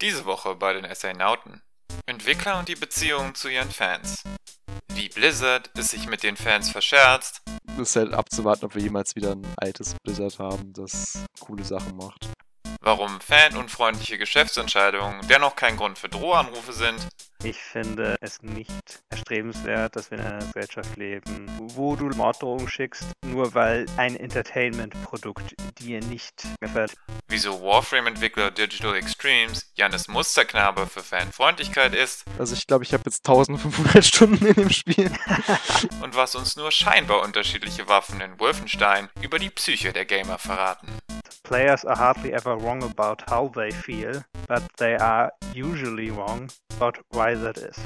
Diese Woche bei den Astronauten. Entwickler und die Beziehungen zu ihren Fans. Wie Blizzard es sich mit den Fans verscherzt. Es ist halt abzuwarten, ob wir jemals wieder ein altes Blizzard haben, das coole Sachen macht. Warum fanunfreundliche Geschäftsentscheidungen dennoch kein Grund für Drohanrufe sind. Ich finde es nicht erstrebenswert, dass wir in einer Gesellschaft leben, wo du Morddrohungen schickst, nur weil ein Entertainment-Produkt dir nicht gefällt. Wieso Warframe-Entwickler Digital Extremes Jannis Musterknabe für Fanfreundlichkeit ist. Also ich glaube, ich habe jetzt 1500 Stunden in dem Spiel. und was uns nur scheinbar unterschiedliche Waffen in Wolfenstein über die Psyche der Gamer verraten. Players are hardly ever wrong about how they feel, but they are usually wrong about why that is.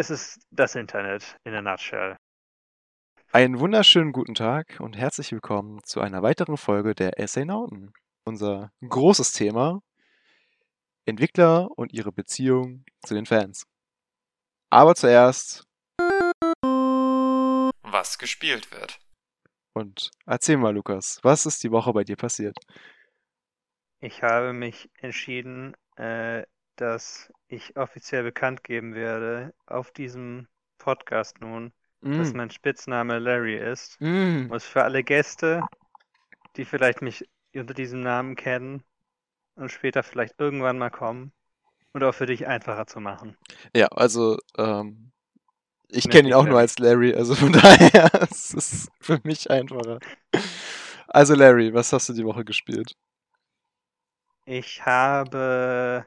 Es ist das Internet in a nutshell. Einen wunderschönen guten Tag und herzlich willkommen zu einer weiteren Folge der Astronauten. Unser großes Thema: Entwickler und ihre Beziehung zu den Fans. Aber zuerst, was gespielt wird. Und erzähl mal, Lukas, was ist die Woche bei dir passiert? Ich habe mich entschieden, äh, dass ich offiziell bekannt geben werde auf diesem Podcast nun, mm. dass mein Spitzname Larry ist. Mm. Was für alle Gäste, die vielleicht mich unter diesem Namen kennen und später vielleicht irgendwann mal kommen und auch für dich einfacher zu machen. Ja, also ähm, ich kenne ihn auch Larry. nur als Larry, also von daher ist es für mich einfacher. Also Larry, was hast du die Woche gespielt? Ich habe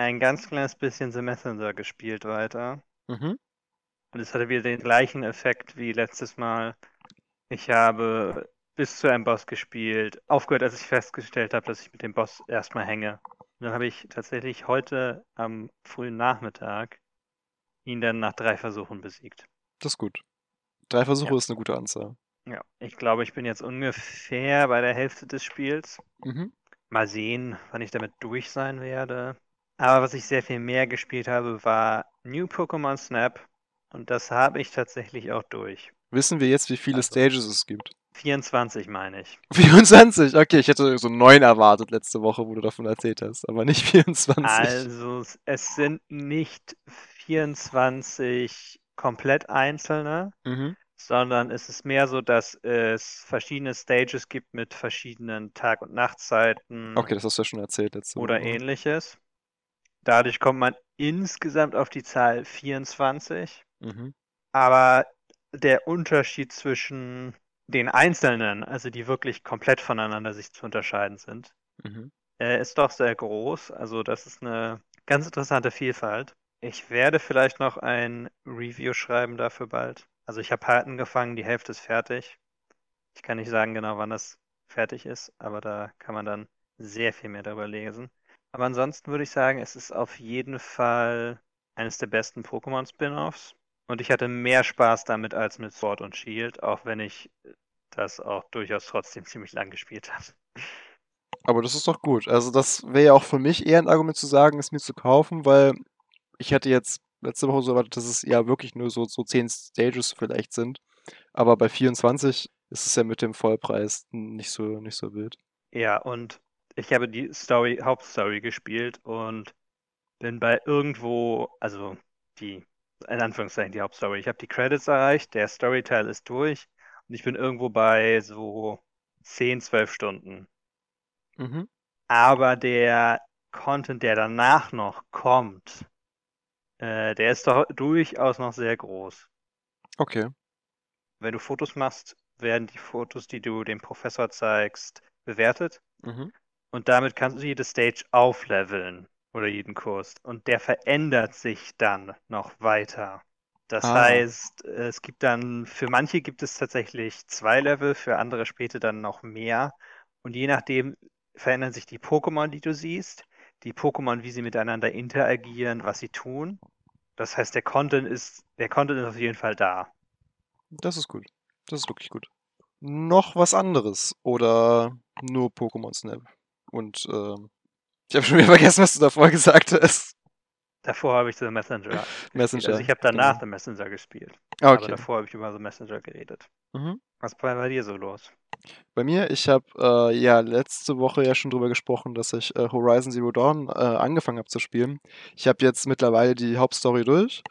ein ganz kleines bisschen The Messenger gespielt weiter. Mhm. Und es hatte wieder den gleichen Effekt wie letztes Mal. Ich habe bis zu einem Boss gespielt, aufgehört, als ich festgestellt habe, dass ich mit dem Boss erstmal hänge. Und dann habe ich tatsächlich heute am frühen Nachmittag ihn dann nach drei Versuchen besiegt. Das ist gut. Drei Versuche ja. ist eine gute Anzahl. Ja, ich glaube, ich bin jetzt ungefähr bei der Hälfte des Spiels. Mhm. Mal sehen, wann ich damit durch sein werde. Aber was ich sehr viel mehr gespielt habe, war New Pokémon Snap. Und das habe ich tatsächlich auch durch. Wissen wir jetzt, wie viele also, Stages es gibt? 24 meine ich. 24? Okay, ich hätte so neun erwartet letzte Woche, wo du davon erzählt hast, aber nicht 24. Also es sind nicht 24 komplett einzelne, mhm. sondern es ist mehr so, dass es verschiedene Stages gibt mit verschiedenen Tag- und Nachtzeiten. Okay, das hast du ja schon erzählt letzte Woche. Oder ähnliches. Dadurch kommt man insgesamt auf die Zahl 24. Mhm. Aber der Unterschied zwischen den Einzelnen, also die wirklich komplett voneinander sich zu unterscheiden sind, mhm. äh, ist doch sehr groß. Also das ist eine ganz interessante Vielfalt. Ich werde vielleicht noch ein Review schreiben dafür bald. Also ich habe halt angefangen, die Hälfte ist fertig. Ich kann nicht sagen genau, wann das fertig ist, aber da kann man dann sehr viel mehr darüber lesen. Aber ansonsten würde ich sagen, es ist auf jeden Fall eines der besten Pokémon-Spin-Offs. Und ich hatte mehr Spaß damit als mit Sword und Shield, auch wenn ich das auch durchaus trotzdem ziemlich lang gespielt habe. Aber das ist doch gut. Also das wäre ja auch für mich eher ein Argument zu sagen, es mir zu kaufen, weil ich hatte jetzt letzte Woche so erwartet, dass es ja wirklich nur so, so 10 Stages vielleicht sind. Aber bei 24 ist es ja mit dem Vollpreis nicht so, nicht so wild. Ja, und ich habe die Story, Hauptstory gespielt und bin bei irgendwo, also die, in Anführungszeichen die Hauptstory. Ich habe die Credits erreicht, der Storyteil ist durch und ich bin irgendwo bei so 10, 12 Stunden. Mhm. Aber der Content, der danach noch kommt, äh, der ist doch durchaus noch sehr groß. Okay. Wenn du Fotos machst, werden die Fotos, die du dem Professor zeigst, bewertet. Mhm. Und damit kannst du jede Stage aufleveln oder jeden Kurs. Und der verändert sich dann noch weiter. Das ah. heißt, es gibt dann, für manche gibt es tatsächlich zwei Level, für andere später dann noch mehr. Und je nachdem verändern sich die Pokémon, die du siehst, die Pokémon, wie sie miteinander interagieren, was sie tun. Das heißt, der Content ist, der Content ist auf jeden Fall da. Das ist gut. Das ist wirklich gut. Noch was anderes oder nur Pokémon Snap? Und ähm, ich habe schon wieder vergessen, was du davor gesagt hast. Davor habe ich The Messenger. Messenger. Also ich habe danach genau. The Messenger gespielt. Ah, okay. Aber davor habe ich über The Messenger geredet. Mhm. Was war bei dir so los? Bei mir, ich habe äh, ja letzte Woche ja schon drüber gesprochen, dass ich äh, Horizon Zero Dawn äh, angefangen habe zu spielen. Ich habe jetzt mittlerweile die Hauptstory durch.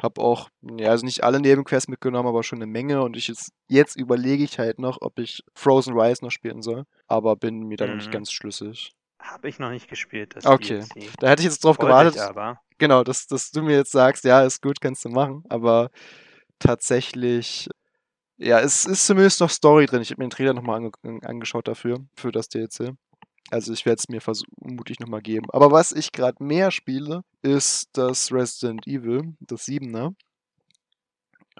Habe auch, ja, also nicht alle Nebenquests mitgenommen, aber schon eine Menge. Und ich jetzt, jetzt überlege ich halt noch, ob ich Frozen Rise noch spielen soll. Aber bin mir da mhm. noch nicht mhm. ganz schlüssig. Habe ich noch nicht gespielt. Das okay. DLC. Da hätte ich jetzt drauf Wollte gewartet. aber. Genau, dass, dass du mir jetzt sagst, ja, ist gut, kannst du machen. Aber tatsächlich, ja, es ist zumindest noch Story drin. Ich habe mir den Trailer nochmal ange angeschaut dafür, für das DLC. Also ich werde es mir vermutlich nochmal geben. Aber was ich gerade mehr spiele, ist das Resident Evil, das 7er.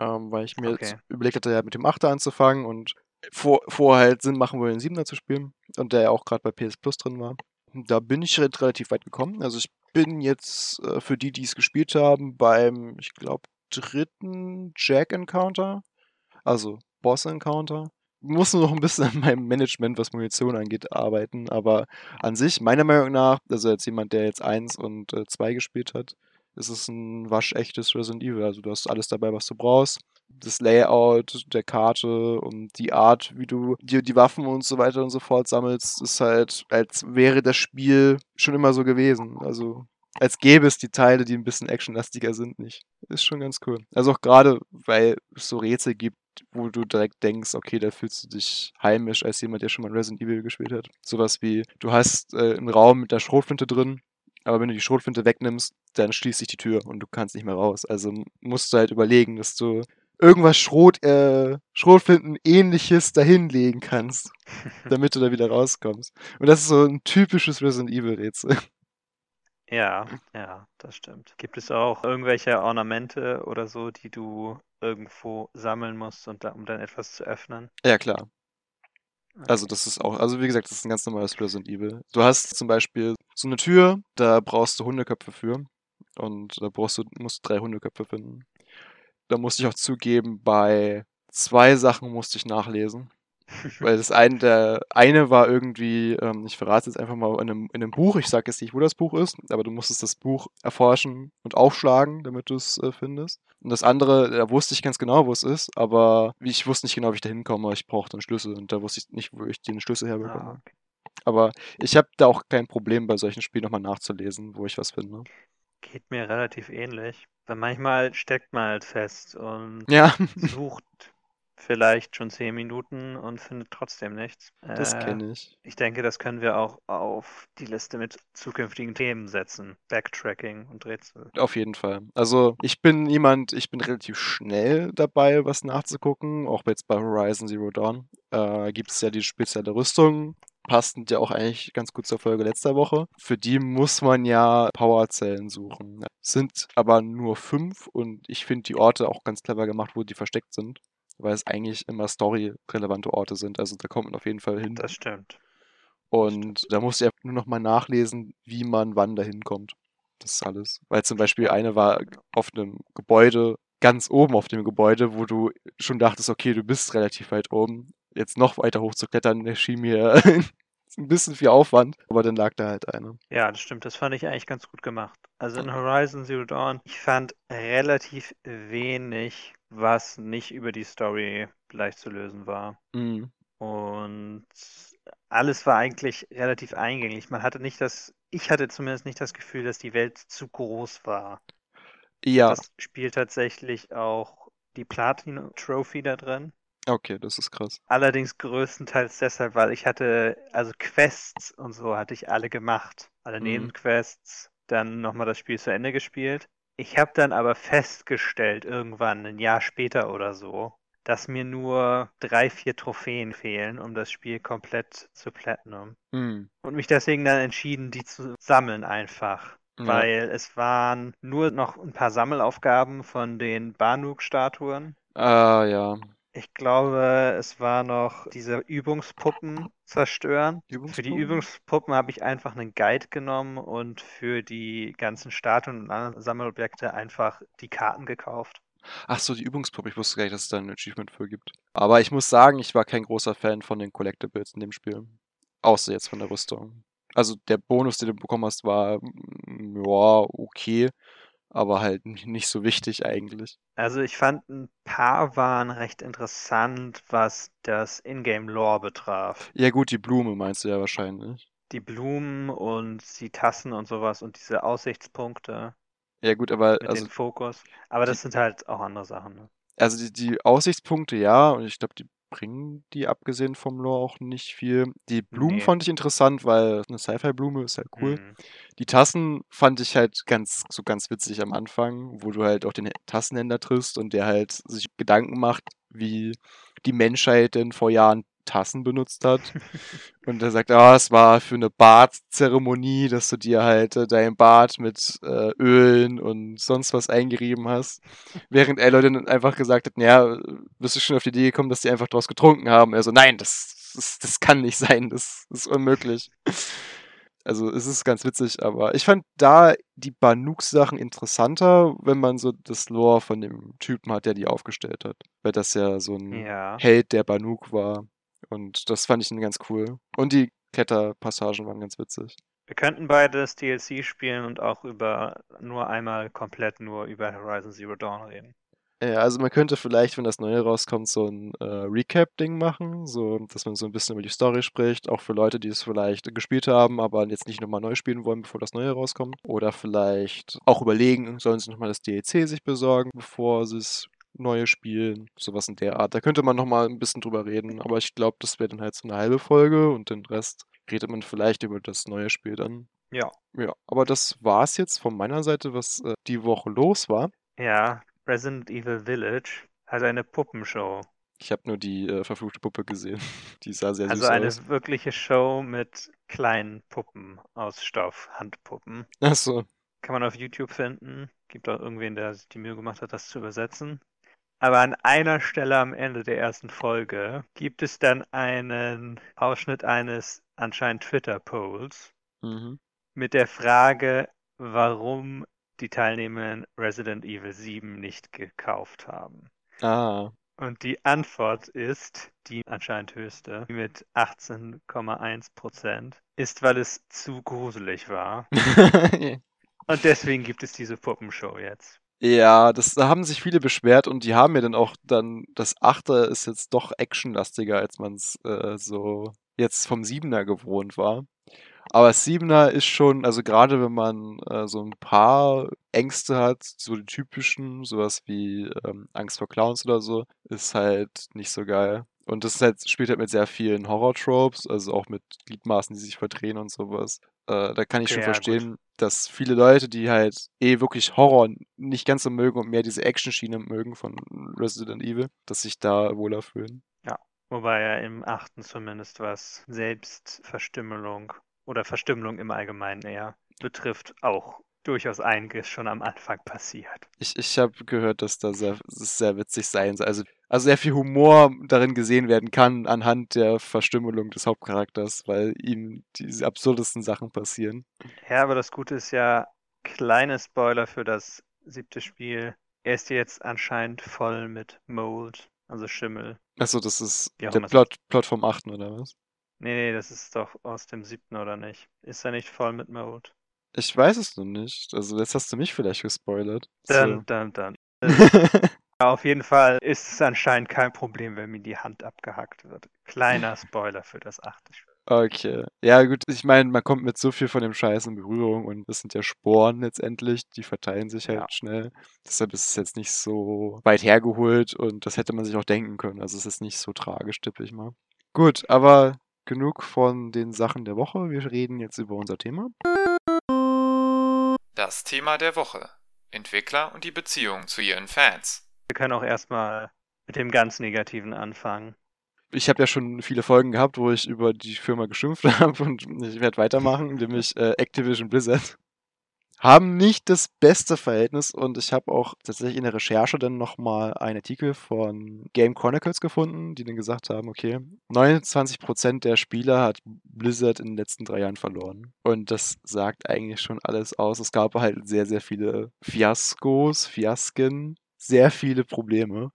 Ähm, weil ich mir okay. jetzt überlegt hatte, ja mit dem 8er anzufangen und vor, vorher halt Sinn machen wollte, den 7er zu spielen. Und der ja auch gerade bei PS Plus drin war. Da bin ich relativ weit gekommen. Also ich bin jetzt äh, für die, die es gespielt haben, beim, ich glaube, dritten Jack-Encounter. Also Boss-Encounter muss nur noch ein bisschen an meinem Management, was Munition angeht, arbeiten. Aber an sich, meiner Meinung nach, also als jemand, der jetzt 1 und 2 äh, gespielt hat, ist es ein waschechtes Resident Evil. Also du hast alles dabei, was du brauchst. Das Layout der Karte und die Art, wie du dir die Waffen und so weiter und so fort sammelst, ist halt, als wäre das Spiel schon immer so gewesen. Also als gäbe es die Teile, die ein bisschen actionlastiger sind, nicht. Ist schon ganz cool. Also auch gerade, weil es so Rätsel gibt, wo du direkt denkst, okay, da fühlst du dich heimisch als jemand, der schon mal Resident Evil gespielt hat. Sowas wie, du hast äh, einen Raum mit der Schrotflinte drin, aber wenn du die Schrotflinte wegnimmst, dann schließt sich die Tür und du kannst nicht mehr raus. Also musst du halt überlegen, dass du irgendwas Schrot, äh, Schrotflinten-ähnliches dahinlegen kannst, damit du da wieder rauskommst. Und das ist so ein typisches Resident Evil-Rätsel. Ja, ja, das stimmt. Gibt es auch irgendwelche Ornamente oder so, die du irgendwo sammeln musst, und da, um dann etwas zu öffnen? Ja, klar. Also das ist auch, also wie gesagt, das ist ein ganz normales Resident Evil. Du hast zum Beispiel so eine Tür, da brauchst du Hundeköpfe für. Und da brauchst du, musst du drei Hundeköpfe finden. Da musste ich auch zugeben, bei zwei Sachen musste ich nachlesen. Weil das eine, der eine war irgendwie, ähm, ich verrate jetzt einfach mal in einem, in einem Buch, ich sage jetzt nicht, wo das Buch ist, aber du musstest das Buch erforschen und aufschlagen, damit du es äh, findest. Und das andere, da wusste ich ganz genau, wo es ist, aber ich wusste nicht genau, wie ich da hinkomme, ich brauchte einen Schlüssel und da wusste ich nicht, wo ich den Schlüssel herbekomme. Ah, okay. Aber ich habe da auch kein Problem bei solchen Spielen nochmal nachzulesen, wo ich was finde. Geht mir relativ ähnlich. Weil manchmal steckt man halt fest und ja. sucht vielleicht schon zehn Minuten und findet trotzdem nichts. Das äh, kenne ich. Ich denke, das können wir auch auf die Liste mit zukünftigen Themen setzen. Backtracking und Rätsel. Auf jeden Fall. Also ich bin jemand, ich bin relativ schnell dabei, was nachzugucken. Auch jetzt bei Horizon Zero Dawn äh, gibt es ja die spezielle Rüstung. Passend ja auch eigentlich ganz gut zur Folge letzter Woche. Für die muss man ja Powerzellen suchen. Sind aber nur fünf und ich finde die Orte auch ganz clever gemacht, wo die versteckt sind weil es eigentlich immer story-relevante Orte sind. Also da kommt man auf jeden Fall hin. Das stimmt. Und da musst du ja nur noch mal nachlesen, wie man wann dahin kommt. Das ist alles. Weil zum Beispiel eine war auf einem Gebäude, ganz oben auf dem Gebäude, wo du schon dachtest, okay, du bist relativ weit oben. Jetzt noch weiter hoch zu klettern, erschien mir ein bisschen viel Aufwand, aber dann lag da halt eine. Ja, das stimmt. Das fand ich eigentlich ganz gut gemacht. Also in Horizon Zero Dawn, ich fand relativ wenig was nicht über die Story leicht zu lösen war. Mhm. Und alles war eigentlich relativ eingängig. Man hatte nicht das, ich hatte zumindest nicht das Gefühl, dass die Welt zu groß war. Ja. Das spielt tatsächlich auch die Platin Trophy da drin. Okay, das ist krass. Allerdings größtenteils deshalb, weil ich hatte, also Quests und so hatte ich alle gemacht. Alle mhm. Nebenquests, dann nochmal das Spiel zu Ende gespielt. Ich habe dann aber festgestellt, irgendwann ein Jahr später oder so, dass mir nur drei, vier Trophäen fehlen, um das Spiel komplett zu platinum. Mhm. Und mich deswegen dann entschieden, die zu sammeln einfach. Ja. Weil es waren nur noch ein paar Sammelaufgaben von den Banuk-Statuen. Ah, ja. Ich glaube, es war noch diese Übungspuppen zerstören. Übungspuppen? Für die Übungspuppen habe ich einfach einen Guide genommen und für die ganzen Statuen und anderen Sammelobjekte einfach die Karten gekauft. Ach so, die Übungspuppe. Ich wusste gar nicht, dass es da ein Achievement für gibt. Aber ich muss sagen, ich war kein großer Fan von den Collectibles in dem Spiel. Außer jetzt von der Rüstung. Also der Bonus, den du bekommen hast, war mm, ja okay, aber halt nicht so wichtig eigentlich. Also ich fand ein paar waren recht interessant, was das Ingame-Lore betraf. Ja gut, die Blume meinst du ja wahrscheinlich. Die Blumen und die Tassen und sowas und diese Aussichtspunkte. Ja gut, aber mit also dem Fokus. Aber das sind halt auch andere Sachen. Ne? Also die, die Aussichtspunkte ja, und ich glaube, die bringen die abgesehen vom Lore auch nicht viel. Die Blumen Nee. fand ich interessant, weil eine Sci-Fi-Blume ist halt cool. Mhm. Die Tassen fand ich halt ganz, so ganz witzig am Anfang, wo du halt auch den Tassenhändler triffst und der halt sich Gedanken macht, wie die Menschheit denn vor Jahren Tassen benutzt hat. Und er sagt, ah, es war für eine Badzeremonie, dass du dir halt äh, dein Bad mit äh, Ölen und sonst was eingerieben hast. Während Aloy dann einfach gesagt hat, naja, bist du schon auf die Idee gekommen, dass die einfach draus getrunken haben? Er so, nein, das, das, das kann nicht sein, das, das ist unmöglich. Also es ist ganz witzig, aber ich fand da die Banuk-Sachen interessanter, wenn man so das Lore von dem Typen hat, der die aufgestellt hat. Weil das ja so ein Ja. Held der Banuk war. Und das fand ich dann ganz cool. Und die Kletterpassagen waren ganz witzig. Wir könnten beides DLC spielen und auch über nur einmal komplett nur über Horizon Zero Dawn reden. Ja, also man könnte vielleicht, wenn das Neue rauskommt, so ein äh, Recap-Ding machen, so dass man so ein bisschen über die Story spricht, auch für Leute, die es vielleicht gespielt haben, aber jetzt nicht nochmal neu spielen wollen, bevor das Neue rauskommt. Oder vielleicht auch überlegen, sollen sie nochmal das DLC sich besorgen, bevor sie es Neue spielen, sowas in der Art. Da könnte man nochmal ein bisschen drüber reden, aber ich glaube, das wäre dann halt so eine halbe Folge und den Rest redet man vielleicht über das neue Spiel dann. Ja. Ja, aber das war's jetzt von meiner Seite, was äh, die Woche los war. Ja, Resident Evil Village hat eine Puppenshow. Ich habe nur die äh, verfluchte Puppe gesehen. Die sah sehr Also süß eine aus. wirkliche Show mit kleinen Puppen aus Stoff, Handpuppen. Achso. Kann man auf YouTube finden. Gibt auch irgendwen, der sich die Mühe gemacht hat, das zu übersetzen. Aber an einer Stelle am Ende der ersten Folge gibt es dann einen Ausschnitt eines anscheinend Twitter-Polls Mhm. mit der Frage, warum die Teilnehmer in Resident Evil 7 nicht gekauft haben. Ah. Und die Antwort ist, die anscheinend höchste, mit 18,1 Prozent, ist, weil es zu gruselig war. Und deswegen gibt es diese Puppenshow jetzt. Ja, das, da haben sich viele beschwert und die haben mir dann auch dann, das Achte ist jetzt doch actionlastiger, als man es äh, so jetzt vom Siebener gewohnt war. Aber das Siebener ist schon, also gerade wenn man äh, so ein paar Ängste hat, so die typischen, sowas wie ähm, Angst vor Clowns oder so, ist halt nicht so geil. Und das halt, spielt halt mit sehr vielen Horror-Tropes, also auch mit Gliedmaßen, die sich verdrehen und sowas. Äh, da kann ich schon Okay, ja, gut. verstehen, dass viele Leute, die halt eh wirklich Horror nicht ganz so mögen und mehr diese Action-Schiene mögen von Resident Evil, dass sich da wohler fühlen. Wobei ja im achten zumindest was Selbstverstümmelung oder Verstümmelung im Allgemeinen eher betrifft, auch durchaus einiges schon am Anfang passiert. Ich, ich habe gehört, dass da sehr, sehr witzig sein soll. Also, also sehr viel Humor darin gesehen werden kann anhand der Verstümmelung des Hauptcharakters, weil ihm diese absurdesten Sachen passieren. Ja, aber das Gute ist ja, kleine Spoiler für das siebte Spiel. Er ist jetzt anscheinend voll mit Mold, also Schimmel. Achso, das ist der Plot, Plot vom 8. oder was? Nee, nee, das ist doch aus dem siebten oder nicht? Ist er nicht voll mit Mold? Ich weiß es noch nicht. Also jetzt hast du mich vielleicht gespoilert. Dann, dann, dann. So. Ja, auf jeden Fall ist es anscheinend kein Problem, wenn mir die Hand abgehackt wird. Kleiner Spoiler für das achte Spiel. Okay. Ja, gut, ich meine, man kommt mit so viel von dem Scheiß in Berührung und das sind ja Sporen letztendlich, die verteilen sich halt Ja. schnell. Deshalb ist es jetzt nicht so weit hergeholt und das hätte man sich auch denken können. Also es ist nicht so tragisch, tippe ich mal. Gut, aber genug von den Sachen der Woche. Wir reden jetzt über unser Thema. Das Thema der Woche. Entwickler und die Beziehung zu ihren Fans. Wir können auch erstmal mit dem ganz Negativen anfangen. Ich habe ja schon viele Folgen gehabt, wo ich über die Firma geschimpft habe und ich werde weitermachen, nämlich äh, Activision Blizzard. Haben nicht das beste Verhältnis und ich habe auch tatsächlich in der Recherche dann nochmal einen Artikel von Game Chronicles gefunden, die dann gesagt haben, okay, 29% der Spieler hat Blizzard in den letzten drei Jahren verloren. Und das sagt eigentlich schon alles aus. Es gab halt sehr, sehr viele Fiaskos, Fiasken sehr viele Probleme.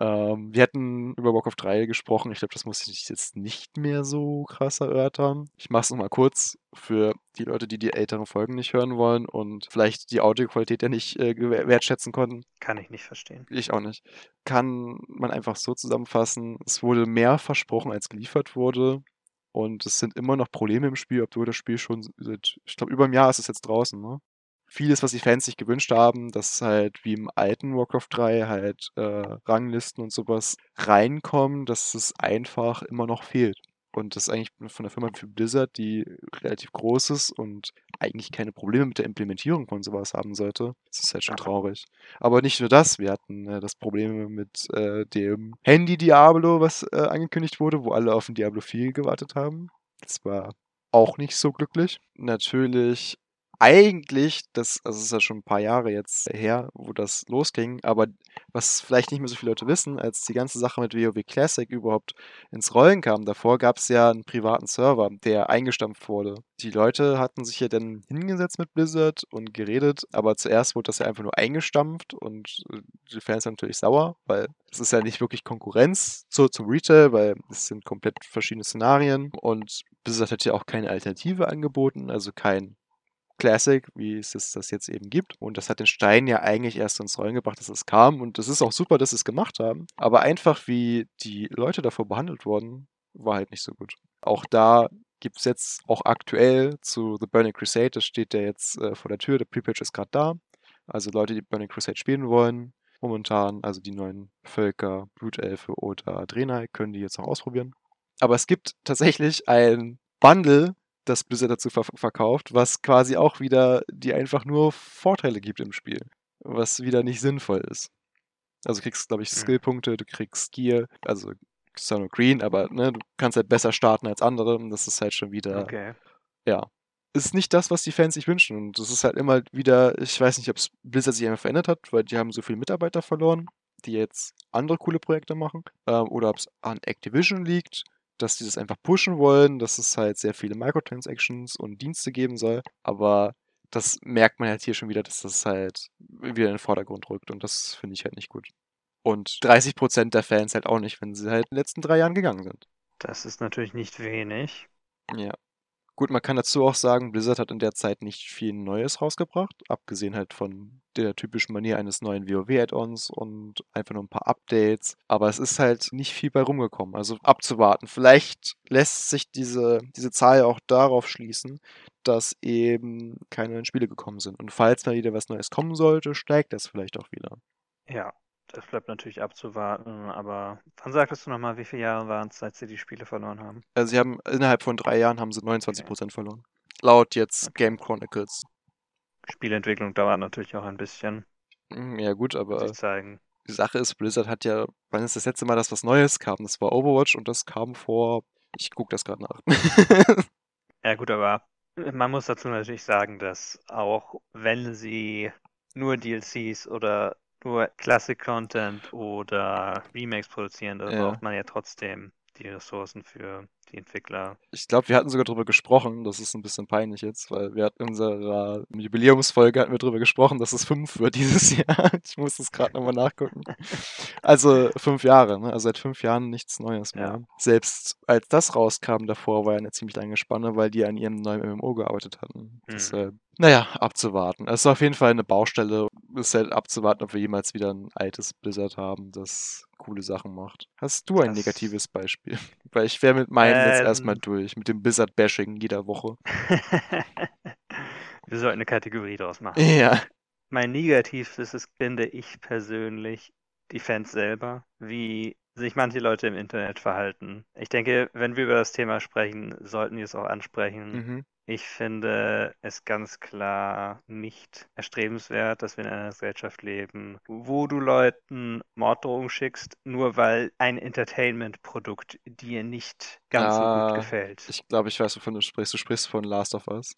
Ähm, wir hatten über Warcraft 3 gesprochen. Ich glaube, das muss ich jetzt nicht mehr so krass erörtern. Ich mache es nochmal kurz für die Leute, die die älteren Folgen nicht hören wollen und vielleicht die Audioqualität ja nicht äh, wertschätzen konnten. Kann ich nicht verstehen. Ich auch nicht. Kann man einfach so zusammenfassen, es wurde mehr versprochen, als geliefert wurde. Und es sind immer noch Probleme im Spiel, obwohl das Spiel schon seit, ich glaube, über einem Jahr ist es jetzt draußen, ne? Vieles, was die Fans sich gewünscht haben, dass halt wie im alten Warcraft 3 halt äh, Ranglisten und sowas reinkommen, dass es einfach immer noch fehlt. Und das ist eigentlich von der Firma für Blizzard, die relativ groß ist und eigentlich keine Probleme mit der Implementierung von sowas haben sollte. Das ist halt schon traurig. Aber nicht nur das, wir hatten äh, das Problem mit äh, dem Handy Diablo, was äh, angekündigt wurde, wo alle auf den Diablo 4 gewartet haben. Das war auch nicht so glücklich. Natürlich eigentlich, das, also es ist ja schon ein paar Jahre jetzt her, wo das losging, aber was vielleicht nicht mehr so viele Leute wissen, als die ganze Sache mit WoW Classic überhaupt ins Rollen kam, davor gab es ja einen privaten Server, der eingestampft wurde. Die Leute hatten sich ja dann hingesetzt mit Blizzard und geredet, aber zuerst wurde das ja einfach nur eingestampft und äh, die Fans sind natürlich sauer, weil es ist ja nicht wirklich Konkurrenz zu, zum Retail, weil es sind komplett verschiedene Szenarien und Blizzard hat ja auch keine Alternative angeboten, also kein Classic, wie es das jetzt eben gibt. Und das hat den Stein ja eigentlich erst ins Rollen gebracht, dass es kam. Und es ist auch super, dass sie es gemacht haben. Aber einfach, wie die Leute davor behandelt wurden, war halt nicht so gut. Auch da gibt es jetzt auch aktuell zu The Burning Crusade, das steht ja jetzt äh, vor der Tür, der Pre-Patch ist gerade da. Also Leute, die Burning Crusade spielen wollen, momentan, also die neuen Völker, Blutelfe oder Draenei, können die jetzt noch ausprobieren. Aber es gibt tatsächlich ein Bundle das Blizzard dazu ver verkauft, was quasi auch wieder die einfach nur Vorteile gibt im Spiel, was wieder nicht sinnvoll ist. Also du kriegst, glaube ich, hm. Skillpunkte, du kriegst Gear, also Son Green, aber ne, du kannst halt besser starten als andere und das ist halt schon wieder, okay. ja, ist nicht das, was die Fans sich wünschen und das ist halt immer wieder, ich weiß nicht, ob es Blizzard sich einfach verändert hat, weil die haben so viele Mitarbeiter verloren, die jetzt andere coole Projekte machen, ähm, oder ob es an Activision liegt, dass die das einfach pushen wollen, dass es halt sehr viele Microtransactions und Dienste geben soll. Aber das merkt man halt hier schon wieder, dass das halt wieder in den Vordergrund rückt und das finde ich halt nicht gut. Und 30% der Fans halt auch nicht, wenn sie halt in den letzten drei Jahren gegangen sind. Das ist natürlich nicht wenig. Ja. Gut, man kann dazu auch sagen, Blizzard hat in der Zeit nicht viel Neues rausgebracht, abgesehen halt von der typischen Manier eines neuen WoW-Add-ons und einfach nur ein paar Updates. Aber es ist halt nicht viel bei rumgekommen. Also abzuwarten. Vielleicht lässt sich diese, diese Zahl auch darauf schließen, dass eben keine neuen Spiele gekommen sind. Und falls mal wieder was Neues kommen sollte, steigt das vielleicht auch wieder. Ja, das bleibt natürlich abzuwarten, aber wann sagtest du nochmal, wie viele Jahre waren es, seit sie die Spiele verloren haben? Also sie haben innerhalb von drei Jahren haben sie 29 Prozent okay. verloren. Laut jetzt okay. Game Chronicles. Spielentwicklung dauert natürlich auch ein bisschen. Hm, ja gut, aber zeigen. die Sache ist, Blizzard hat ja, wann ist das letzte Mal, dass was Neues kam? Das war Overwatch und das kam vor, ich gucke das gerade nach. ja gut, aber man muss dazu natürlich sagen, dass auch wenn sie nur DLCs oder nur Classic-Content oder Remakes produzieren, da ja. braucht man ja trotzdem die Ressourcen für die Entwickler. Ich glaube, wir hatten sogar darüber gesprochen, das ist ein bisschen peinlich jetzt, weil wir hatten in unserer Jubiläumsfolge hatten wir darüber gesprochen, dass es fünf wird dieses Jahr. Ich muss das gerade nochmal nachgucken. Also fünf Jahre, ne? also seit fünf Jahren nichts Neues mehr. Ja. Selbst als das rauskam davor, war ja eine ziemlich lange Spanne, weil die an ihrem neuen MMO gearbeitet hatten. Hm. Deshalb, naja, abzuwarten. Es ist auf jeden Fall eine Baustelle, ist halt abzuwarten, ob wir jemals wieder ein altes Blizzard haben, das coole Sachen macht. Hast du ein das... negatives Beispiel? Weil ich wäre mit meinen ähm... jetzt erstmal durch, mit dem Blizzard-Bashing jeder Woche. wir sollten eine Kategorie draus machen. Ja. Mein Negativstes ist, finde ich persönlich, die Fans selber, wie sich manche Leute im Internet verhalten. Ich denke, wenn wir über das Thema sprechen, sollten wir es auch ansprechen. Mhm. Ich finde es ganz klar nicht erstrebenswert, dass wir in einer Gesellschaft leben, wo du Leuten Morddrohungen schickst, nur weil ein Entertainment-Produkt dir nicht ganz so gut gefällt. Ich glaube, ich weiß, wovon du sprichst. Du sprichst von Last of Us.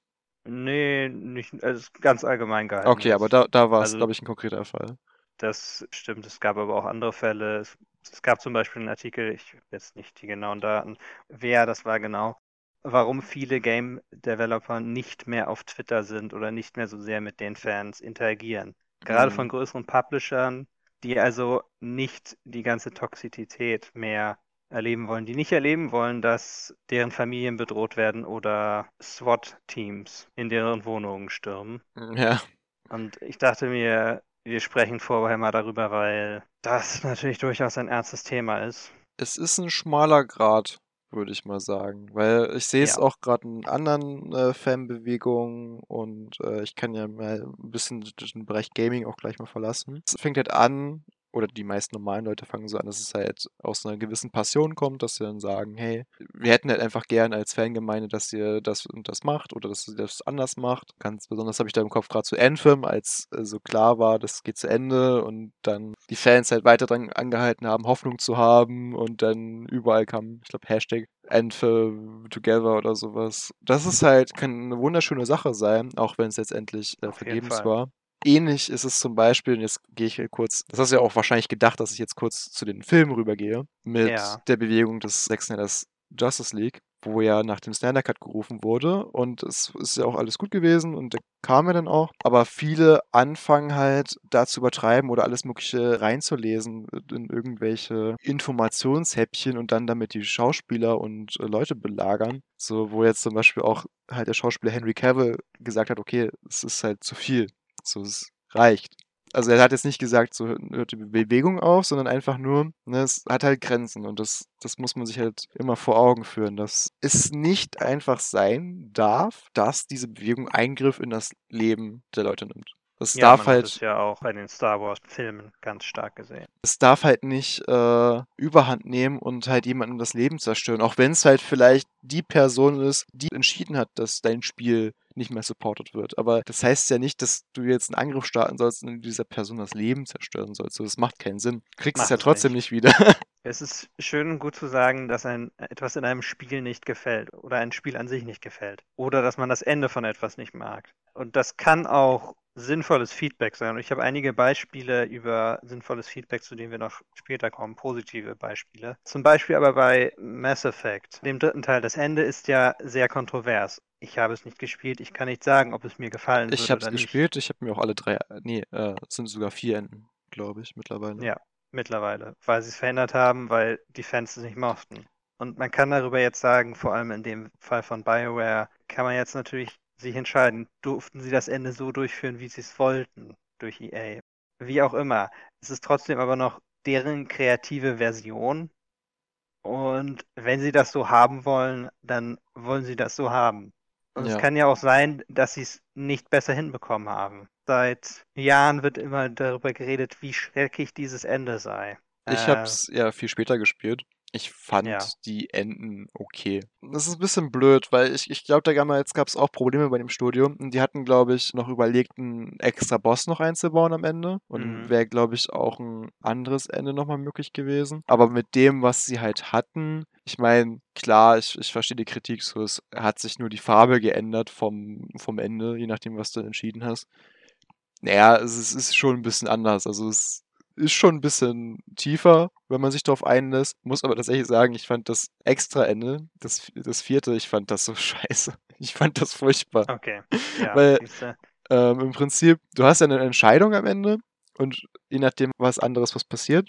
Nee, nicht, also ganz allgemein gehalten. Okay, aber da, da war es, also, glaube ich, ein konkreter Fall. Das stimmt. Es gab aber auch andere Fälle. Es, es gab zum Beispiel einen Artikel, ich jetzt nicht die genauen Daten, wer das war genau, warum viele Game Developer nicht mehr auf Twitter sind oder nicht mehr so sehr mit den Fans interagieren. Gerade mhm. von größeren Publishern die also nicht die ganze Toxizität mehr erleben wollen, die nicht erleben wollen, dass deren Familien bedroht werden oder SWAT-Teams in deren Wohnungen stürmen. Ja. Und ich dachte mir, wir sprechen vorher mal darüber, weil das natürlich durchaus ein ernstes Thema ist. Es ist ein schmaler Grad, würde ich mal sagen. Weil ich sehe es Ja. auch gerade in anderen äh, Fanbewegungen und äh, ich kann ja mal ein bisschen den Bereich Gaming auch gleich mal verlassen. Es fängt halt an, oder die meisten normalen Leute fangen so an, dass es halt aus einer gewissen Passion kommt, dass sie dann sagen, hey, wir hätten halt einfach gern als Fangemeinde, dass ihr das und das macht oder dass ihr das anders macht. Ganz besonders habe ich da im Kopf gerade zu Anthem, als äh, so klar war, das geht zu Ende und dann die Fans halt weiter dran angehalten haben, Hoffnung zu haben und dann überall kam, ich glaube, Hashtag Anthem Together oder sowas. Das ist halt, kann eine wunderschöne Sache sein, auch wenn es letztendlich äh, vergebens war. Ähnlich ist es zum Beispiel, und jetzt gehe ich kurz, das hast du ja auch wahrscheinlich gedacht, dass ich jetzt kurz zu den Filmen rübergehe, mit Ja. der Bewegung des Zack Snyders Justice League, wo ja nach dem Snyder Cut gerufen wurde und es ist ja auch alles gut gewesen und der kam ja dann auch, aber viele anfangen halt da zu übertreiben oder alles mögliche reinzulesen in irgendwelche Informationshäppchen und dann damit die Schauspieler und äh, Leute belagern, so wo jetzt zum Beispiel auch halt der Schauspieler Henry Cavill gesagt hat, okay, es ist halt zu viel, so es reicht. Also er hat jetzt nicht gesagt, so hört die Bewegung auf, sondern einfach nur, ne, es hat halt Grenzen und das, das muss man sich halt immer vor Augen führen, dass es nicht einfach sein darf, dass diese Bewegung Eingriff in das Leben der Leute nimmt. Es Ja, darf man halt, es ja auch bei den Star Wars-Filmen ganz stark gesehen. es darf halt nicht äh, Überhand nehmen und halt jemandem das Leben zerstören, auch wenn es halt vielleicht die Person ist, die entschieden hat, dass dein Spiel nicht mehr supported wird. Aber das heißt ja nicht, dass du jetzt einen Angriff starten sollst und dieser Person das Leben zerstören sollst. So, das macht keinen Sinn. Du kriegst es Macht ja es trotzdem nicht. nicht wieder. Es ist schön und gut zu sagen, dass ein etwas in einem Spiel nicht gefällt oder ein Spiel an sich nicht gefällt oder dass man das Ende von etwas nicht mag. Und das kann auch sinnvolles Feedback sein. Und ich habe einige Beispiele über sinnvolles Feedback, zu denen wir noch später kommen, positive Beispiele. Zum Beispiel aber bei Mass Effect, dem dritten Teil. Das Ende ist ja sehr kontrovers. Ich habe es nicht gespielt. Ich kann nicht sagen, ob es mir gefallen Ich habe es nicht. gespielt, ich habe mir auch alle drei, nee, äh, es sind sogar vier Enden, glaube ich, mittlerweile. Ja, mittlerweile, weil sie es verändert haben, weil die Fans es nicht mochten. Und man kann darüber jetzt sagen, vor allem in dem Fall von BioWare, kann man jetzt natürlich sich entscheiden, durften sie das Ende so durchführen, wie sie es wollten, durch EA. Wie auch immer. Es ist trotzdem aber noch deren kreative Version. Und wenn sie das so haben wollen, dann wollen sie das so haben. Und Ja. es kann ja auch sein, dass sie es nicht besser hinbekommen haben. Seit Jahren wird immer darüber geredet, wie schrecklich dieses Ende sei. Ich Äh, habe es ja viel später gespielt. Ich fand Ja. die Enden okay. Das ist ein bisschen blöd, weil ich, ich glaube, da damals gab es auch Probleme bei dem Studio. Und die hatten, glaube ich, noch überlegt, einen extra Boss noch einzubauen am Ende. Und Mhm. wäre, glaube ich, auch ein anderes Ende nochmal möglich gewesen. Aber mit dem, was sie halt hatten, ich meine, klar, ich, ich verstehe die Kritik so, es hat sich nur die Farbe geändert vom, vom Ende, je nachdem, was du entschieden hast. Naja, es ist, ist schon ein bisschen anders. Also es ist schon ein bisschen tiefer, wenn man sich darauf einlässt. Muss aber tatsächlich sagen, ich fand das extra Ende, das, das vierte, ich fand das so scheiße. Ich fand das furchtbar. Okay, ja, Weil ähm, im Prinzip, du hast ja eine Entscheidung am Ende und je nachdem, was anderes, was passiert,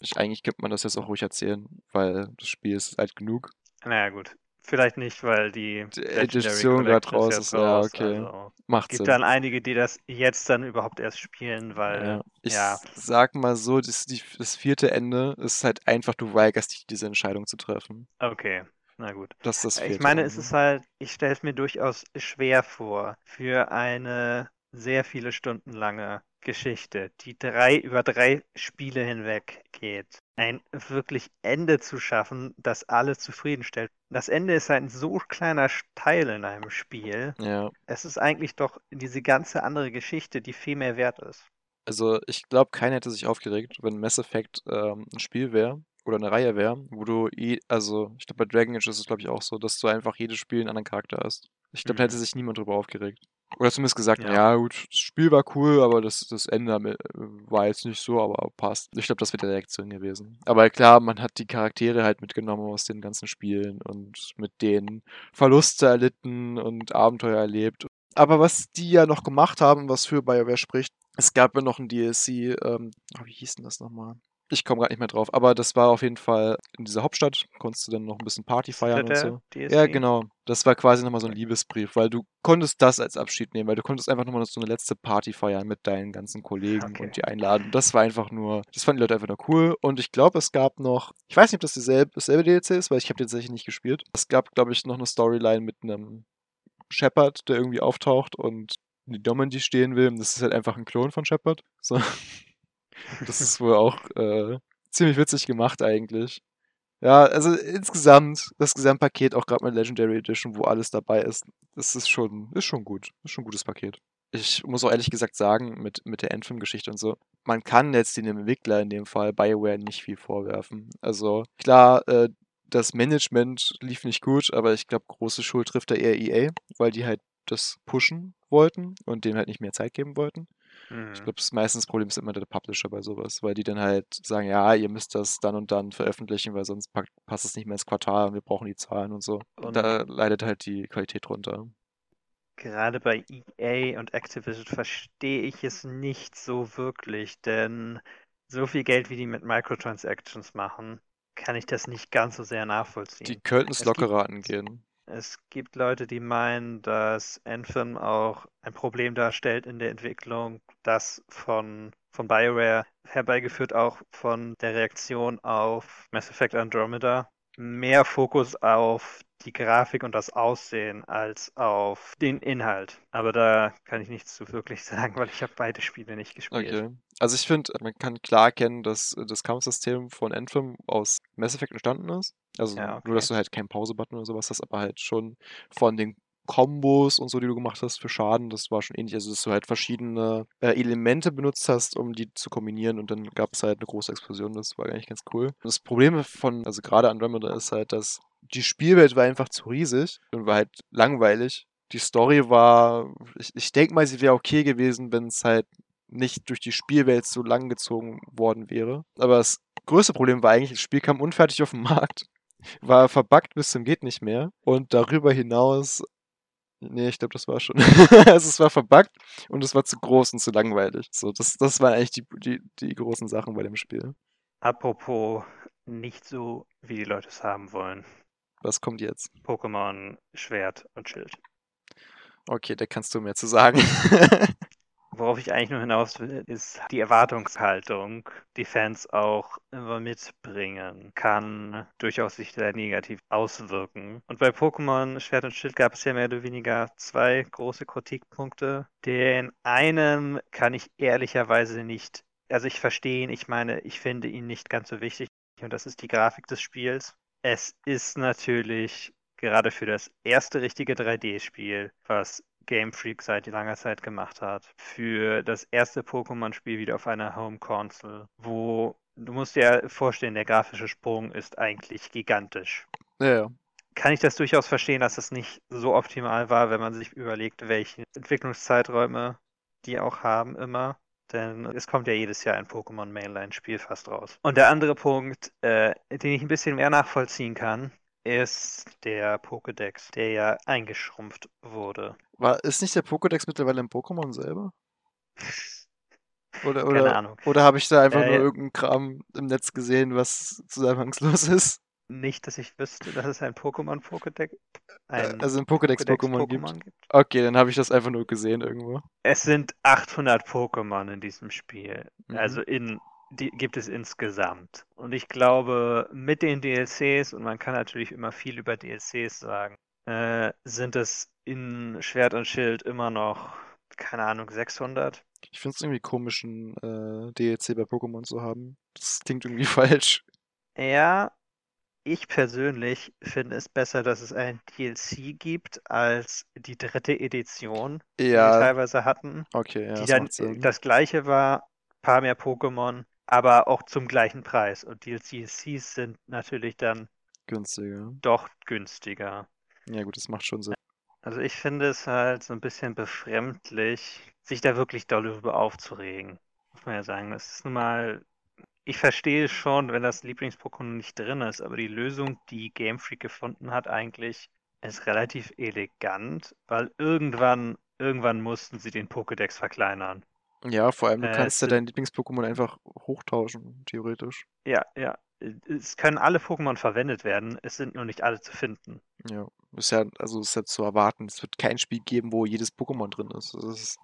ich, eigentlich könnte man das jetzt auch ruhig erzählen, weil das Spiel ist alt genug. Naja, gut. Vielleicht nicht, weil die Edition gerade raus ist, ja, raus, okay. Also Macht gibt Sinn. dann einige, die das jetzt dann überhaupt erst spielen, weil Ja, ich ja. sag mal so, das, die, das vierte Ende ist halt einfach, du weigerst dich, diese Entscheidung zu treffen. Okay, na gut. Das ist das vierte Ich meine, es Ende. ist halt, ich stelle es mir durchaus schwer vor, für eine sehr viele Stunden lange Geschichte, die drei über drei Spiele hinweg geht, ein wirklich Ende zu schaffen, das alle zufriedenstellt. Das Ende ist ein so kleiner Teil in einem Spiel. Ja, Es ist eigentlich doch diese ganze andere Geschichte, die viel mehr wert ist. also ich glaube, keiner hätte sich aufgeregt, wenn Mass Effect ähm, ein Spiel wäre oder eine Reihe wäre, wo du, je, also ich glaube, bei Dragon Age ist es, glaube ich, auch so, dass du einfach jedes Spiel einen anderen Charakter hast. Ich glaube, da Mhm. hätte sich niemand drüber aufgeregt. Oder zumindest gesagt, Ja. naja, gut, das Spiel war cool, aber das, das Ende äh, war jetzt nicht so, aber passt. Ich glaube, das wäre die Reaktion gewesen. Aber klar, man hat die Charaktere halt mitgenommen aus den ganzen Spielen und mit denen Verluste erlitten und Abenteuer erlebt. Aber was die ja noch gemacht haben, was für BioWare spricht, Es gab ja noch ein DLC, ähm, oh, wie hieß denn das nochmal? Ich komme gerade nicht mehr drauf, aber das war auf jeden Fall in dieser Hauptstadt, konntest du dann noch ein bisschen Party feiern und so. DLC? Ja, genau. Das war quasi nochmal so ein Liebesbrief, weil du konntest das als Abschied nehmen, weil du konntest einfach nochmal so eine letzte Party feiern mit deinen ganzen Kollegen okay. und die einladen. Das war einfach nur, das fanden die Leute einfach nur cool. Und ich glaube, es gab noch, ich weiß nicht, ob das dieselbe, dasselbe DLC ist, weil ich habe den tatsächlich nicht gespielt. Es gab, glaube ich, noch eine Storyline mit einem Shepard, der irgendwie auftaucht und die Normandy stehen will. Das ist halt einfach ein Klon von Shepard. So. Das ist wohl auch äh, ziemlich witzig gemacht eigentlich. Ja, also insgesamt, das Gesamtpaket, auch gerade mit Legendary Edition, wo alles dabei ist, das ist schon, ist schon gut. Ist schon ein gutes Paket. Ich muss auch ehrlich gesagt sagen, mit, mit der Endfilm-Geschichte und so, man kann jetzt den Entwickler in dem Fall BioWare nicht viel vorwerfen. Also klar, äh, das Management lief nicht gut, aber ich glaube, große Schuld trifft da eher EA, weil die halt das pushen wollten und dem halt nicht mehr Zeit geben wollten. Mhm. Ich glaube, das meistens Problem ist immer der Publisher bei sowas, weil die dann halt sagen, ja, ihr müsst das dann und dann veröffentlichen, weil sonst passt es nicht mehr ins Quartal und wir brauchen die Zahlen und so. Und da leidet halt die Qualität runter. Gerade bei EA und Activision verstehe ich es nicht so wirklich, denn so viel Geld, wie die mit Microtransactions machen, kann ich das nicht ganz so sehr nachvollziehen. Die könnten es lockerer angehen. Es gibt Leute, die meinen, dass Anthem auch ein Problem darstellt in der Entwicklung, das von, von BioWare herbeigeführt auch von der Reaktion auf Mass Effect Andromeda. Mehr Fokus auf die Grafik und das Aussehen als auf den Inhalt. Aber da kann ich nichts zu wirklich sagen, weil ich habe beide Spiele nicht gespielt. Okay. Also ich finde, man kann klar erkennen, dass das Kampfsystem von Anthem aus Mass Effect entstanden ist. Also ja, okay. nur, dass du halt keinen Pause-Button oder sowas hast, aber halt schon von den Kombos und so, die du gemacht hast für Schaden, das war schon ähnlich. Also, dass du halt verschiedene äh, Elemente benutzt hast, um die zu kombinieren und dann gab es halt eine große Explosion. Das war eigentlich ganz cool. Das Problem von, also gerade Andromeda ist halt, dass die Spielwelt war einfach zu riesig und war halt langweilig. Die Story war, ich, ich denke mal, sie wäre okay gewesen, wenn es halt nicht durch die Spielwelt so lang gezogen worden wäre. Aber das größte Problem war eigentlich, das Spiel kam unfertig auf den Markt war verbuggt bis zum geht nicht mehr und darüber hinaus Nee, ich glaube, das war schon. also es war verbuggt und es war zu groß und zu langweilig. So, das, das waren eigentlich die, die, die großen Sachen bei dem Spiel. Apropos nicht so, wie die Leute es haben wollen. Was kommt jetzt? Pokémon Schwert und Schild. Okay, da kannst du mehr zu sagen. Worauf ich eigentlich nur hinaus will, ist die Erwartungshaltung, die Fans auch immer mitbringen, kann durchaus sich sehr negativ auswirken. Und bei Pokémon Schwert und Schild gab es ja mehr oder weniger zwei große Kritikpunkte. Den einen kann ich ehrlicherweise nicht, also ich verstehe ihn, ich meine, ich finde ihn nicht ganz so wichtig. Und das ist die Grafik des Spiels. Es ist natürlich gerade für das erste richtige 3D-Spiel, was Game Freak seit langer Zeit gemacht hat. Für das erste Pokémon-Spiel wieder auf einer Home Console, wo du musst dir vorstellen, der grafische Sprung ist eigentlich gigantisch. Ja, ja. Kann ich das durchaus verstehen, dass das nicht so optimal war, wenn man sich überlegt, welche Entwicklungszeiträume die auch haben immer. Denn es kommt ja jedes Jahr ein Pokémon Mainline-Spiel fast raus. Und der andere Punkt, äh, den ich ein bisschen mehr nachvollziehen kann, ist der Pokédex, der ja eingeschrumpft wurde. War, ist nicht der Pokédex mittlerweile im Pokémon selber? Oder, oder, Keine Ahnung. Oder habe ich da einfach äh, nur irgendeinen Kram im Netz gesehen, was zusammenhangslos ist? Nicht, dass ich wüsste, dass es ein Pokémon-Pokédex äh, ein also ein Pokédex-Pokémon Pokédex gibt. gibt. Okay, dann habe ich das einfach nur gesehen irgendwo. Es sind 800 Pokémon in diesem Spiel. Mhm. Also in die gibt es insgesamt. Und ich glaube, mit den DLCs, und man kann natürlich immer viel über DLCs sagen, äh, sind es in Schwert und Schild immer noch, keine Ahnung, 600. Ich finde es irgendwie komisch, einen äh, DLC bei Pokémon zu haben. Das klingt irgendwie falsch. Ja, ich persönlich finde es besser, dass es ein DLC gibt, als die dritte Edition, ja. die wir teilweise hatten. Okay, ja, die dann das gleiche war, paar mehr Pokémon, aber auch zum gleichen Preis. Und DLCs sind natürlich dann günstiger. Doch günstiger. Ja, gut, das macht schon Sinn. Also ich finde es halt so ein bisschen befremdlich, sich da wirklich darüber aufzuregen. Muss man ja sagen. Das ist nun mal. Ich verstehe schon, wenn das Lieblings-Pokémon nicht drin ist, aber die Lösung, die Game Freak gefunden hat, eigentlich ist relativ elegant, weil irgendwann, irgendwann mussten sie den Pokédex verkleinern. Ja, vor allem, du äh, kannst ja dein Lieblings-Pokémon einfach hochtauschen, theoretisch. Ja, ja. Es können alle Pokémon verwendet werden, es sind nur nicht alle zu finden. Ja, ist ja, also ist ja zu erwarten. Es wird kein Spiel geben, wo jedes Pokémon drin ist. ist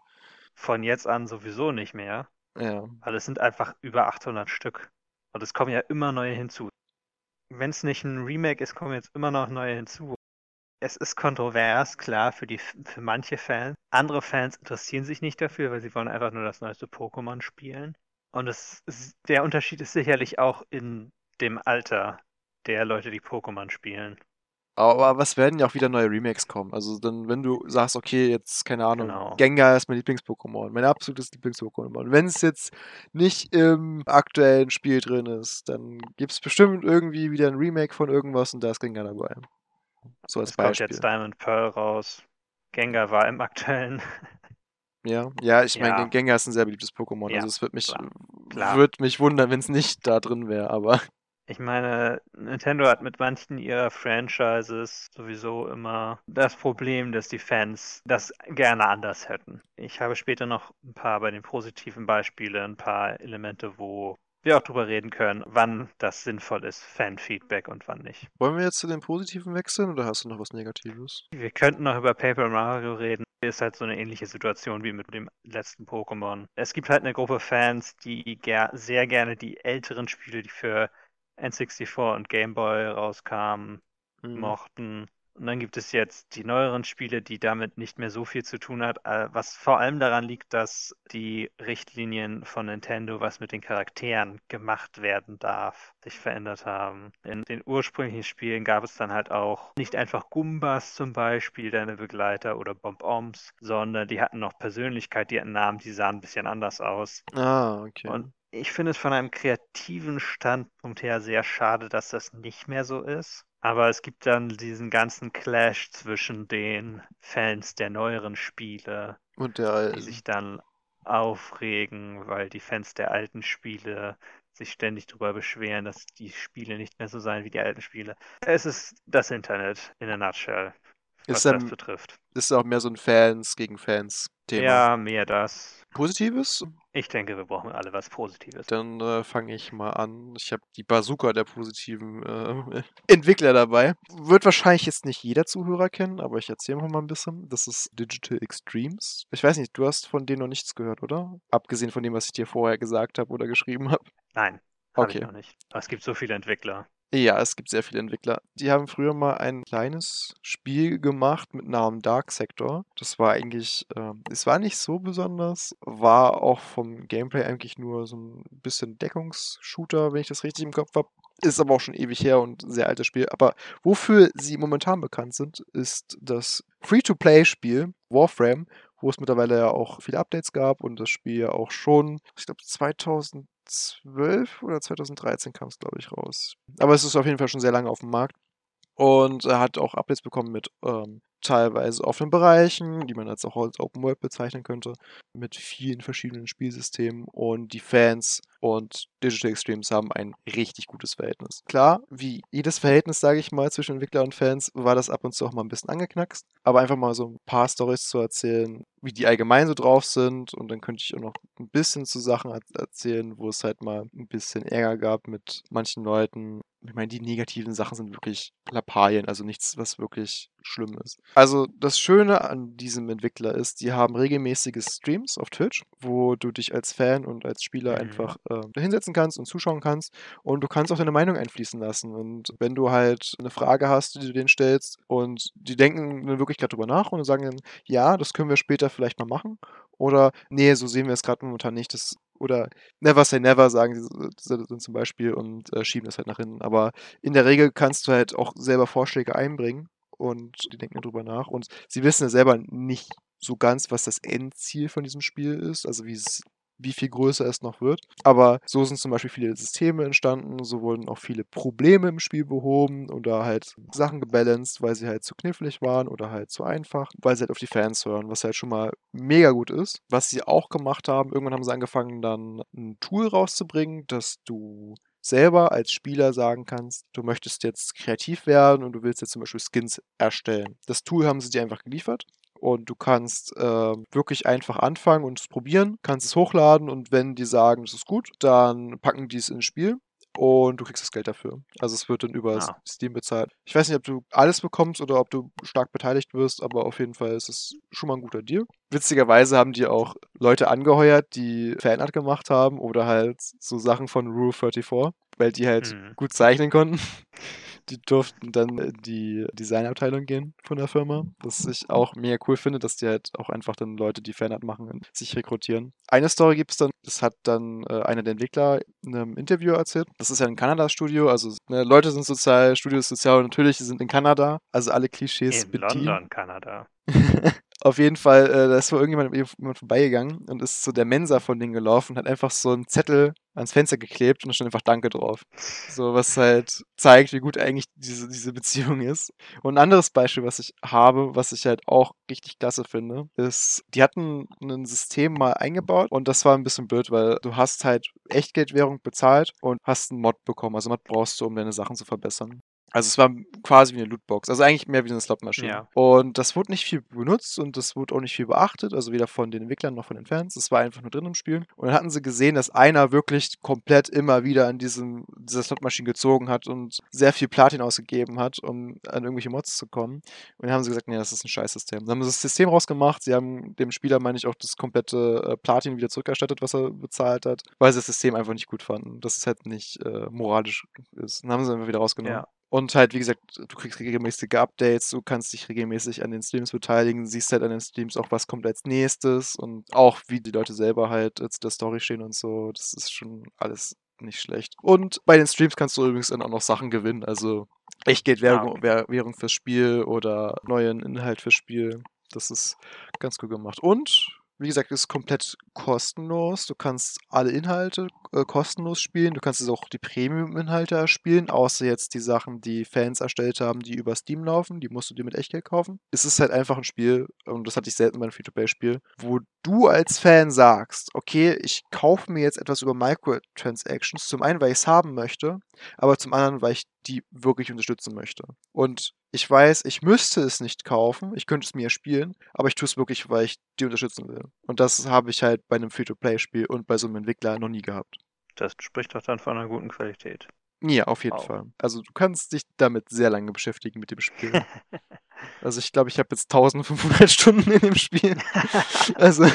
Von jetzt an sowieso nicht mehr. Ja. Weil es sind einfach über 800 Stück. Und es kommen ja immer neue hinzu. Wenn es nicht ein Remake ist, kommen jetzt immer noch neue hinzu. Es ist kontrovers, klar, für, die, für manche Fans. Andere Fans interessieren sich nicht dafür, weil sie wollen einfach nur das neueste Pokémon spielen. Und es ist, der Unterschied ist sicherlich auch in dem Alter der Leute, die Pokémon spielen. Aber was werden ja auch wieder neue Remakes kommen? Also dann, wenn du sagst, okay, jetzt, keine Ahnung, genau. Gengar ist mein Lieblings-Pokémon, mein absolutes Lieblings-Pokémon. Wenn es jetzt nicht im aktuellen Spiel drin ist, dann gibt es bestimmt irgendwie wieder ein Remake von irgendwas und da ist Gengar dabei. So als es Beispiel. kommt jetzt Diamond Pearl raus. Gengar war im aktuellen. Ja, ja, ich meine, ja. Gengar ist ein sehr beliebtes Pokémon. Ja, also es wird mich, klar. Wird mich wundern, wenn es nicht da drin wäre, aber. Ich meine, Nintendo hat mit manchen ihrer Franchises sowieso immer das Problem, dass die Fans das gerne anders hätten. Ich habe später noch ein paar bei den positiven Beispielen, ein paar Elemente, wo wir auch drüber reden können, wann das sinnvoll ist, Fanfeedback und wann nicht. Wollen wir jetzt zu den Positiven wechseln oder hast du noch was Negatives? Wir könnten noch über Paper Mario reden. Ist halt so eine ähnliche Situation wie mit dem letzten Pokémon. Es gibt halt eine Gruppe Fans, die ger sehr gerne die älteren Spiele, die für N64 und Game Boy rauskamen, mhm. mochten. Und dann gibt es jetzt die neueren Spiele, die damit nicht mehr so viel zu tun hat, äh, was vor allem daran liegt, dass die Richtlinien von Nintendo, was mit den Charakteren gemacht werden darf, sich verändert haben. In den ursprünglichen Spielen gab es dann halt auch nicht einfach Gumbas zum Beispiel, deine Begleiter oder Bomb-Oms, sondern die hatten noch Persönlichkeit, die hatten Namen, die sahen ein bisschen anders aus. Ah, okay. Und ich finde es von einem kreativen Standpunkt her sehr schade, dass das nicht mehr so ist. Aber es gibt dann diesen ganzen Clash zwischen den Fans der neueren Spiele, und der die sich dann aufregen, weil die Fans der alten Spiele sich ständig darüber beschweren, dass die Spiele nicht mehr so seien wie die alten Spiele. Es ist das Internet in a nutshell, was ist dann, das betrifft. Ist auch mehr so ein Fans gegen Fans Thema. Ja, mehr das. Positives? Ich denke, wir brauchen alle was Positives. Dann äh, fange ich mal an. Ich habe die Bazooka der positiven äh, Entwickler dabei. Wird wahrscheinlich jetzt nicht jeder Zuhörer kennen, aber ich erzähle mal ein bisschen. Das ist Digital Extremes. Ich weiß nicht, du hast von denen noch nichts gehört, oder? Abgesehen von dem, was ich dir vorher gesagt habe oder geschrieben habe. Nein, okay. ich noch nicht. Aber es gibt so viele Entwickler. Ja, es gibt sehr viele Entwickler. Die haben früher mal ein kleines Spiel gemacht mit Namen Dark Sector. Das war eigentlich, äh, es war nicht so besonders, war auch vom Gameplay eigentlich nur so ein bisschen Deckungsshooter, wenn ich das richtig im Kopf habe. Ist aber auch schon ewig her und sehr altes Spiel. Aber wofür sie momentan bekannt sind, ist das Free-to-Play-Spiel Warframe, wo es mittlerweile ja auch viele Updates gab und das Spiel ja auch schon, ich glaube 2000 2012 oder 2013 kam es, glaube ich, raus. Aber es ist auf jeden Fall schon sehr lange auf dem Markt. Und er hat auch Updates bekommen mit ähm, teilweise offenen Bereichen, die man als auch als Open World bezeichnen könnte, mit vielen verschiedenen Spielsystemen und die Fans und Digital Extremes haben ein richtig gutes Verhältnis. Klar, wie jedes Verhältnis, sage ich mal, zwischen Entwickler und Fans, war das ab und zu auch mal ein bisschen angeknackst, aber einfach mal so ein paar Stories zu erzählen, wie die allgemein so drauf sind und dann könnte ich auch noch ein bisschen zu Sachen erzählen, wo es halt mal ein bisschen Ärger gab mit manchen Leuten, ich meine, die negativen Sachen sind wirklich Lappalien, also nichts, was wirklich schlimm ist. Also das Schöne an diesem Entwickler ist, die haben regelmäßige Streams auf Twitch, wo du dich als Fan und als Spieler mhm. einfach äh, hinsetzen kannst und zuschauen kannst und du kannst auch deine Meinung einfließen lassen. Und wenn du halt eine Frage hast, die du denen stellst und die denken dann wirklich gerade drüber nach und sagen dann, ja, das können wir später vielleicht mal machen oder nee, so sehen wir es gerade momentan nicht. Das oder Never Say Never sagen sie zum Beispiel und äh, schieben das halt nach hinten. Aber in der Regel kannst du halt auch selber Vorschläge einbringen und die denken darüber nach. Und sie wissen ja selber nicht so ganz, was das Endziel von diesem Spiel ist, also wie es wie viel größer es noch wird. Aber so sind zum Beispiel viele Systeme entstanden, so wurden auch viele Probleme im Spiel behoben oder halt Sachen gebalanced, weil sie halt zu knifflig waren oder halt zu einfach, weil sie halt auf die Fans hören, was halt schon mal mega gut ist. Was sie auch gemacht haben, irgendwann haben sie angefangen, dann ein Tool rauszubringen, dass du selber als Spieler sagen kannst, du möchtest jetzt kreativ werden und du willst jetzt zum Beispiel Skins erstellen. Das Tool haben sie dir einfach geliefert und du kannst äh, wirklich einfach anfangen und es probieren, kannst es hochladen und wenn die sagen, es ist gut, dann packen die es ins Spiel und du kriegst das Geld dafür. Also es wird dann über ah. Steam bezahlt. Ich weiß nicht, ob du alles bekommst oder ob du stark beteiligt wirst, aber auf jeden Fall ist es schon mal ein guter Deal. Witzigerweise haben die auch Leute angeheuert, die Fanart gemacht haben oder halt so Sachen von Rule 34, weil die halt mhm. gut zeichnen konnten die durften dann in die Designabteilung gehen von der Firma. Was ich auch mega cool finde, dass die halt auch einfach dann Leute, die Fanart machen, sich rekrutieren. Eine Story gibt es dann, das hat dann äh, einer der Entwickler in einem Interview erzählt. Das ist ja ein Kanada-Studio, also ne, Leute sind sozial, Studios sozial, natürlich sind in Kanada, also alle Klischees in bedienen. London, Kanada. Auf jeden Fall, äh, da ist wohl irgendjemand jemand vorbeigegangen und ist zu der Mensa von denen gelaufen und hat einfach so einen Zettel ans Fenster geklebt und da stand einfach Danke drauf. So, was halt zeigt, wie gut eigentlich diese, diese Beziehung ist. Und ein anderes Beispiel, was ich habe, was ich halt auch richtig klasse finde, ist, die hatten ein System mal eingebaut und das war ein bisschen blöd, weil du hast halt Echtgeldwährung bezahlt und hast einen Mod bekommen. Also Mod brauchst du, um deine Sachen zu verbessern. Also es war quasi wie eine Lootbox, also eigentlich mehr wie eine Slotmaschine. Ja. Und das wurde nicht viel benutzt und das wurde auch nicht viel beachtet, also weder von den Entwicklern noch von den Fans. Es war einfach nur drin im Spiel. Und dann hatten sie gesehen, dass einer wirklich komplett immer wieder an diesem, dieser Slotmaschine gezogen hat und sehr viel Platin ausgegeben hat, um an irgendwelche Mods zu kommen. Und dann haben sie gesagt, nee, das ist ein Scheißsystem. Dann haben sie das System rausgemacht. Sie haben dem Spieler, meine ich, auch das komplette äh, Platin wieder zurückerstattet, was er bezahlt hat, weil sie das System einfach nicht gut fanden. Dass es halt nicht äh, moralisch ist. Dann haben sie einfach wieder rausgenommen. Ja. Und halt, wie gesagt, du kriegst regelmäßige Updates, du kannst dich regelmäßig an den Streams beteiligen, siehst halt an den Streams auch, was kommt als nächstes und auch, wie die Leute selber halt zu der Story stehen und so. Das ist schon alles nicht schlecht. Und bei den Streams kannst du übrigens dann auch noch Sachen gewinnen. Also Echtgeldwährung okay. Währung fürs Spiel oder neuen Inhalt fürs Spiel. Das ist ganz gut gemacht. Und wie gesagt, ist komplett kostenlos. Du kannst alle Inhalte äh, kostenlos spielen. Du kannst auch die Premium-Inhalte erspielen, außer jetzt die Sachen, die Fans erstellt haben, die über Steam laufen. Die musst du dir mit Echtgeld kaufen. Es ist halt einfach ein Spiel, und das hatte ich selten bei einem Free-to-Play-Spiel, wo du als Fan sagst, okay, ich kaufe mir jetzt etwas über Microtransactions. Zum einen, weil ich es haben möchte, aber zum anderen, weil ich die wirklich unterstützen möchte. Und ich weiß, ich müsste es nicht kaufen, ich könnte es mir spielen, aber ich tue es wirklich, weil ich die unterstützen will. Und das habe ich halt bei einem Free-to-Play-Spiel und bei so einem Entwickler noch nie gehabt. Das spricht doch dann von einer guten Qualität. Ja, auf jeden wow. Fall. Also du kannst dich damit sehr lange beschäftigen mit dem Spiel. also ich glaube, ich habe jetzt 1500 Stunden in dem Spiel. also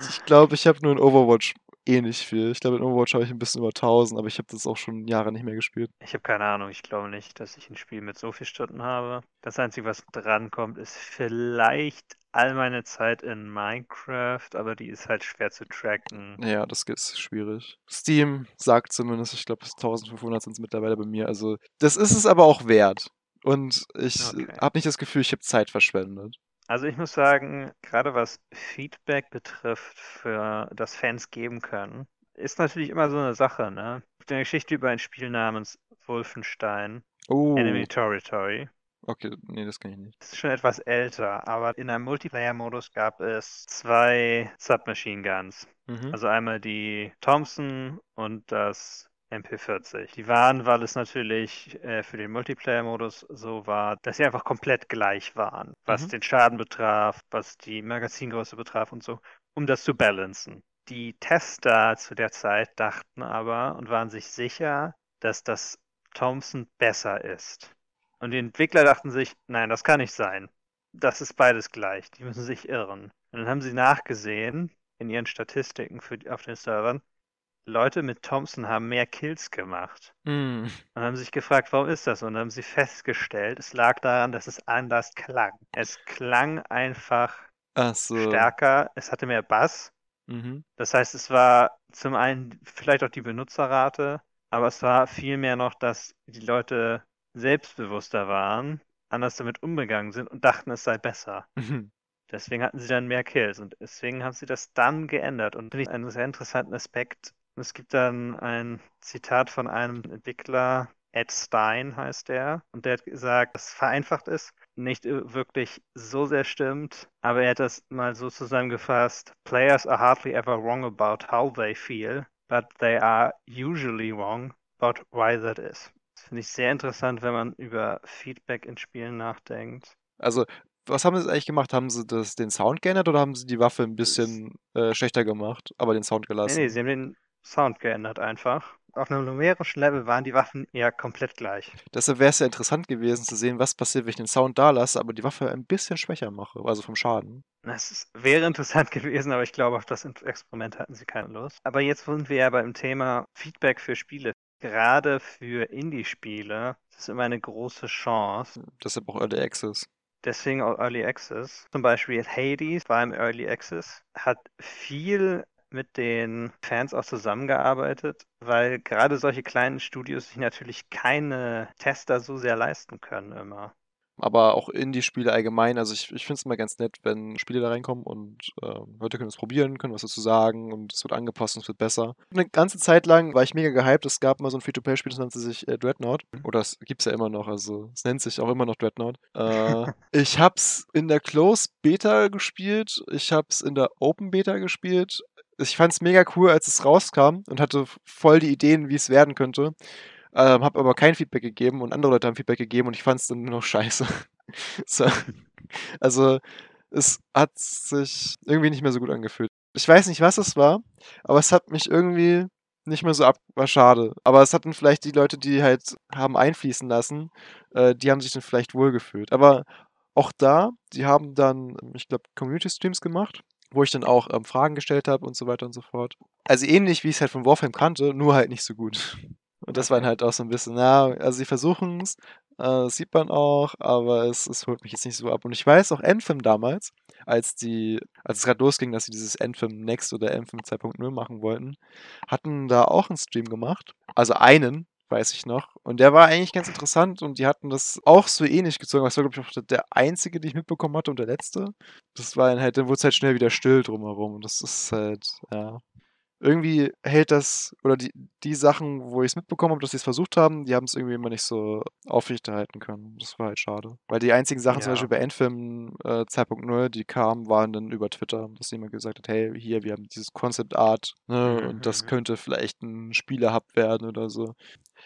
ich glaube, ich habe nur in Overwatch eh nicht viel. Ich glaube, in Overwatch habe ich ein bisschen über 1000, aber ich habe das auch schon Jahre nicht mehr gespielt. Ich habe keine Ahnung. Ich glaube nicht, dass ich ein Spiel mit so vielen Stunden habe. Das Einzige, was drankommt, ist vielleicht all meine Zeit in Minecraft, aber die ist halt schwer zu tracken. Ja, das ist schwierig. Steam sagt zumindest, ich glaube, 1500 sind es mittlerweile bei mir. Also, das ist es aber auch wert. Und ich okay. habe nicht das Gefühl, ich habe Zeit verschwendet. Also ich muss sagen, gerade was Feedback betrifft, für das Fans geben können, ist natürlich immer so eine Sache, ne? Eine Geschichte über ein Spiel namens Wolfenstein, oh. Enemy Territory. Okay, nee, das kann ich nicht. Das ist schon etwas älter, aber in einem Multiplayer-Modus gab es zwei Submachine Guns. Mhm. Also einmal die Thompson und das MP40. Die waren, weil es natürlich äh, für den Multiplayer-Modus so war, dass sie einfach komplett gleich waren, was mhm. den Schaden betraf, was die Magazingröße betraf und so, um das zu balancen. Die Tester zu der Zeit dachten aber und waren sich sicher, dass das Thompson besser ist. Und die Entwickler dachten sich, nein, das kann nicht sein. Das ist beides gleich. Die müssen sich irren. Und dann haben sie nachgesehen in ihren Statistiken für, auf den Servern Leute mit Thompson haben mehr Kills gemacht. Mm. Und haben sich gefragt, warum ist das? Und haben sie festgestellt, es lag daran, dass es anders klang. Es klang einfach so. stärker, es hatte mehr Bass. Mhm. Das heißt, es war zum einen vielleicht auch die Benutzerrate, aber es war vielmehr noch, dass die Leute selbstbewusster waren, anders damit umgegangen sind und dachten, es sei besser. Mhm. Deswegen hatten sie dann mehr Kills und deswegen haben sie das dann geändert. Und finde ich einen sehr interessanten Aspekt, es gibt dann ein Zitat von einem Entwickler, Ed Stein heißt der, und der hat gesagt, dass es vereinfacht ist, nicht wirklich so sehr stimmt, aber er hat das mal so zusammengefasst: Players are hardly ever wrong about how they feel, but they are usually wrong about why that is. Das finde ich sehr interessant, wenn man über Feedback in Spielen nachdenkt. Also was haben sie eigentlich gemacht? Haben sie das, den Sound geändert oder haben sie die Waffe ein bisschen äh, schlechter gemacht, aber den Sound gelassen? Nee, nee, sie haben den Sound geändert einfach. Auf einem numerischen Level waren die Waffen eher komplett gleich. Deshalb wäre es ja interessant gewesen zu sehen, was passiert, wenn ich den Sound da lasse, aber die Waffe ein bisschen schwächer mache, also vom Schaden. Das wäre interessant gewesen, aber ich glaube, auf das Experiment hatten sie keine Lust. Aber jetzt sind wir ja beim Thema Feedback für Spiele. Gerade für Indie-Spiele ist es immer eine große Chance. Deshalb auch Early Access. Deswegen auch Early Access. Zum Beispiel Hades war im Early Access, hat viel mit den Fans auch zusammengearbeitet, weil gerade solche kleinen Studios sich natürlich keine Tester so sehr leisten können immer. Aber auch Indie-Spiele allgemein, also ich, ich finde es immer ganz nett, wenn Spiele da reinkommen und äh, Leute können es probieren, können was dazu sagen und es wird angepasst und es wird besser. Eine ganze Zeit lang war ich mega gehypt. Es gab mal so ein Free-to-Play-Spiel, das nannte sich äh, Dreadnought. Oder es gibt es ja immer noch, also es nennt sich auch immer noch Dreadnought. Äh, ich hab's in der Close Beta gespielt, ich hab's in der Open Beta gespielt ich fand es mega cool, als es rauskam und hatte voll die Ideen, wie es werden könnte. Ähm, habe aber kein Feedback gegeben und andere Leute haben Feedback gegeben und ich fand es dann nur noch scheiße. so. Also es hat sich irgendwie nicht mehr so gut angefühlt. Ich weiß nicht, was es war, aber es hat mich irgendwie nicht mehr so ab. War schade. Aber es hatten vielleicht die Leute, die halt haben einfließen lassen, äh, die haben sich dann vielleicht wohlgefühlt. Aber auch da, die haben dann, ich glaube, Community-Streams gemacht wo ich dann auch ähm, Fragen gestellt habe und so weiter und so fort. Also ähnlich wie ich es halt von Warframe kannte, nur halt nicht so gut. Und das war dann halt auch so ein bisschen, na, also sie versuchen es, äh, sieht man auch, aber es, es holt mich jetzt nicht so ab. Und ich weiß auch, Anthem damals, als die, als es gerade losging, dass sie dieses Anthem Next oder Anthem 2.0 machen wollten, hatten da auch einen Stream gemacht. Also einen, weiß ich noch. Und der war eigentlich ganz interessant und die hatten das auch so ähnlich gezogen. Das war, glaube ich, auch der einzige, den ich mitbekommen hatte und der letzte. Das war dann halt, dann wurde es halt schnell wieder still drumherum. Und das ist halt, ja. Irgendwie hält das, oder die, die Sachen, wo ich es mitbekommen habe, dass sie es versucht haben, die haben es irgendwie immer nicht so aufrechterhalten können. Das war halt schade. Weil die einzigen Sachen, ja. zum Beispiel bei Endfilm äh, 2.0, die kamen, waren dann über Twitter, dass jemand gesagt hat, hey, hier, wir haben dieses Concept Art, ne, mhm. und das mhm. könnte vielleicht ein Spieler-Hub werden oder so.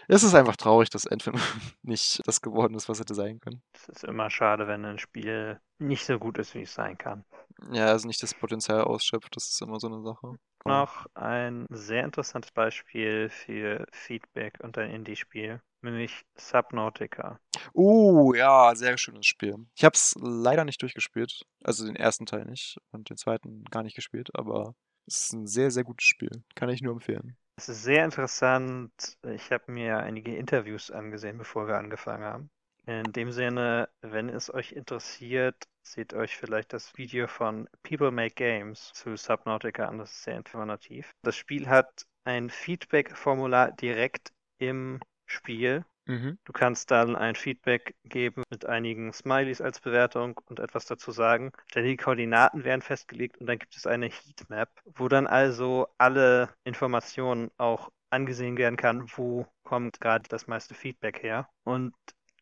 Es ist einfach traurig, dass Endfilm nicht das geworden ist, was hätte sein können. Es ist immer schade, wenn ein Spiel nicht so gut ist, wie es sein kann. Ja, also nicht das Potenzial ausschöpft, das ist immer so eine Sache. Noch ein sehr interessantes Beispiel für Feedback und ein Indie-Spiel, nämlich Subnautica. Uh, ja, sehr schönes Spiel. Ich habe es leider nicht durchgespielt, also den ersten Teil nicht und den zweiten gar nicht gespielt, aber es ist ein sehr, sehr gutes Spiel. Kann ich nur empfehlen. Es ist sehr interessant. Ich habe mir einige Interviews angesehen, bevor wir angefangen haben. In dem Sinne, wenn es euch interessiert, seht euch vielleicht das Video von People Make Games zu Subnautica an. Das ist sehr informativ. Das Spiel hat ein Feedback-Formular direkt im Spiel. Mhm. Du kannst dann ein Feedback geben mit einigen Smileys als Bewertung und etwas dazu sagen. Die Koordinaten werden festgelegt und dann gibt es eine Heatmap, wo dann also alle Informationen auch angesehen werden kann, wo kommt gerade das meiste Feedback her. Und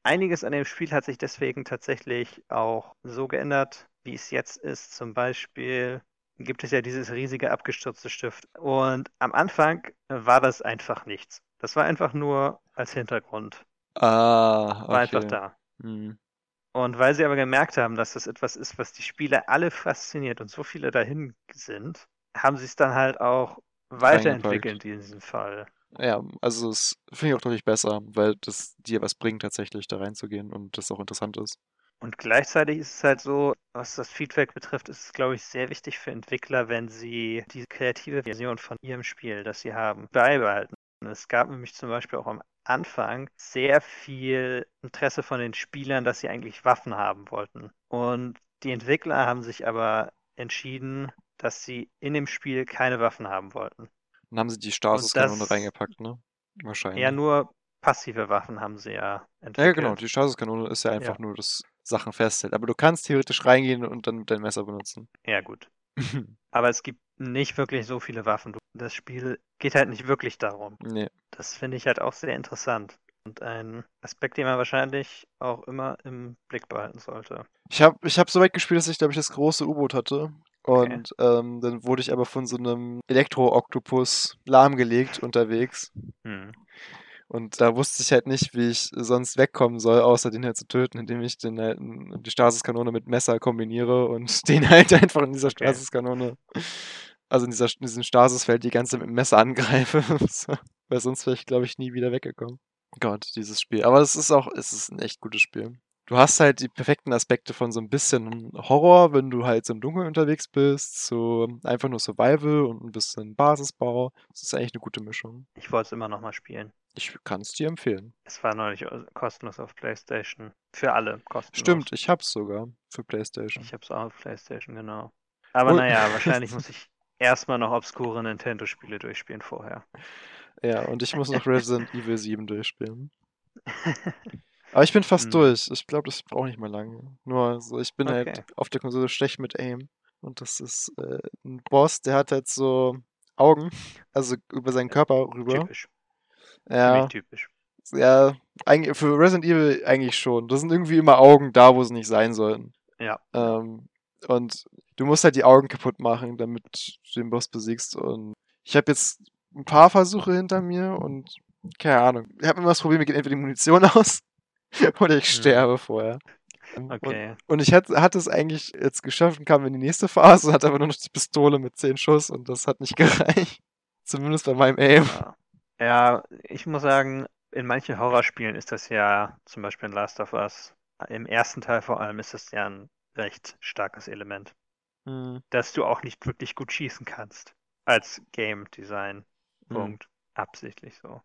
einiges an dem Spiel hat sich deswegen tatsächlich auch so geändert, wie es jetzt ist. Zum Beispiel gibt es ja dieses riesige abgestürzte Stift. Und am Anfang war das einfach nichts. Das war einfach nur als Hintergrund. Ah, okay. War einfach da. Hm. Und weil sie aber gemerkt haben, dass das etwas ist, was die Spieler alle fasziniert und so viele dahin sind, haben sie es dann halt auch weiterentwickelt in diesem Fall. Ja, also das finde ich auch deutlich besser, weil das dir was bringt, tatsächlich da reinzugehen und das auch interessant ist. Und gleichzeitig ist es halt so, was das Feedback betrifft, ist es, glaube ich, sehr wichtig für Entwickler, wenn sie diese kreative Version von ihrem Spiel, das sie haben, beibehalten. Es gab nämlich zum Beispiel auch am Anfang sehr viel Interesse von den Spielern, dass sie eigentlich Waffen haben wollten. Und die Entwickler haben sich aber entschieden, dass sie in dem Spiel keine Waffen haben wollten. Dann haben sie die Stasis-Kanone reingepackt, ne? Wahrscheinlich. Ja, nur passive Waffen haben sie ja entwickelt. Ja, genau. Die Stasis-Kanone ist ja einfach ja. nur das Sachen festhält. Aber du kannst theoretisch reingehen und dann dein Messer benutzen. Ja, gut. Aber es gibt nicht wirklich so viele Waffen. Das Spiel geht halt nicht wirklich darum. Nee. Das finde ich halt auch sehr interessant. Und ein Aspekt, den man wahrscheinlich auch immer im Blick behalten sollte. Ich habe ich hab so weit gespielt, dass ich, glaube ich, das große U-Boot hatte. Und okay. ähm, dann wurde ich aber von so einem Elektro-Oktopus lahmgelegt unterwegs. Hm. Und da wusste ich halt nicht, wie ich sonst wegkommen soll, außer den halt zu töten, indem ich den halt, die Stasiskanone mit Messer kombiniere und den halt einfach in dieser okay. Stasiskanone, also in, dieser, in diesem Stasisfeld die ganze mit dem Messer angreife. Weil sonst wäre ich, glaube ich, nie wieder weggekommen. Gott, dieses Spiel. Aber es ist auch, es ist ein echt gutes Spiel du hast halt die perfekten Aspekte von so ein bisschen Horror, wenn du halt so im Dunkeln unterwegs bist, so einfach nur Survival und ein bisschen Basisbau. Das ist eigentlich eine gute Mischung. Ich wollte es immer noch mal spielen. Ich kann es dir empfehlen. Es war neulich äh, kostenlos auf PlayStation. Für alle kostenlos. Stimmt, ich hab's sogar für PlayStation. Ich hab's auch auf PlayStation, genau. Aber und naja, wahrscheinlich muss ich erstmal noch obskure Nintendo-Spiele durchspielen vorher. Ja, und ich muss noch Resident Evil 7 durchspielen. Aber ich bin fast hm. durch. Ich glaube, das braucht nicht mehr lange. Nur so, ich bin halt okay. halt auf der Konsole schlecht mit Aim. Und das ist äh, ein Boss, der hat halt so Augen, also über seinen Körper rüber. Typisch. Ja. typisch. Ja, eigentlich, für Resident Evil eigentlich schon. Das sind irgendwie immer Augen da, wo sie nicht sein sollten. Ja. Ähm, und du musst halt die Augen kaputt machen, damit du den Boss besiegst. Und ich habe jetzt ein paar Versuche hinter mir und keine Ahnung. Ich habe immer das Problem, mir geht entweder die Munition aus Oder ich hm. sterbe mhm. vorher. Okay. Und, und ich hatte, hatte es eigentlich jetzt geschafft und kam in die nächste Phase, hatte aber nur noch die Pistole mit 10 Schuss und das hat nicht gereicht. Zumindest bei meinem Aim. Ja. ja, ich muss sagen, in manchen Horrorspielen ist das ja, zum Beispiel in Last of Us, im ersten Teil vor allem ist das ja ein recht starkes Element. Mhm. Dass du auch nicht wirklich gut schießen kannst. Als Game Design. Hm. Punkt. Mhm. Absichtlich so.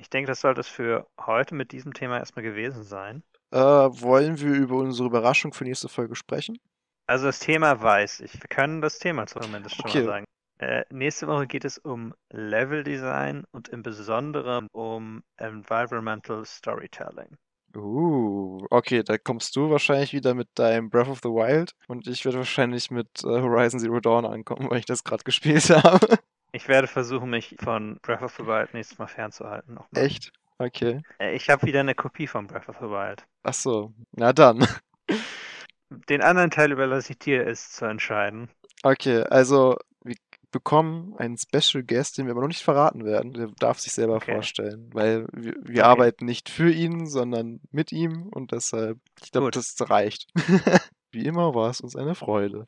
Ich denke, das sollte es für heute mit diesem Thema erstmal gewesen sein. Äh, wollen wir über unsere Überraschung für nächste Folge sprechen? Also das Thema weiß ich. Wir können das Thema zumindest schon okay. mal sagen. Äh, nächste Woche geht es um Level Design und im Besonderen um Environmental Storytelling. Uh, okay, da kommst du wahrscheinlich wieder mit deinem Breath of the Wild und ich werde wahrscheinlich mit äh, Horizon Zero Dawn ankommen, weil ich das gerade gespielt habe. Ich werde versuchen, mich von Breath of the Wild nächstes Mal fernzuhalten. Nochmal. Echt? Okay. Äh, ich habe wieder eine Kopie von Breath of the Wild. Ach so, na dann. Den anderen Teil überlasse ich dir, es zu entscheiden. Okay, also wir bekommen einen Special Guest, den wir aber noch nicht verraten werden. Der darf sich selber okay. vorstellen, weil wir, wir okay. arbeiten nicht für ihn, sondern mit ihm und deshalb, ich glaube, das reicht. Wie immer war es uns eine Freude.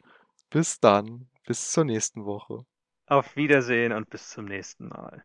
Bis dann, bis zur nächsten Woche. Auf Wiedersehen und bis zum nächsten Mal.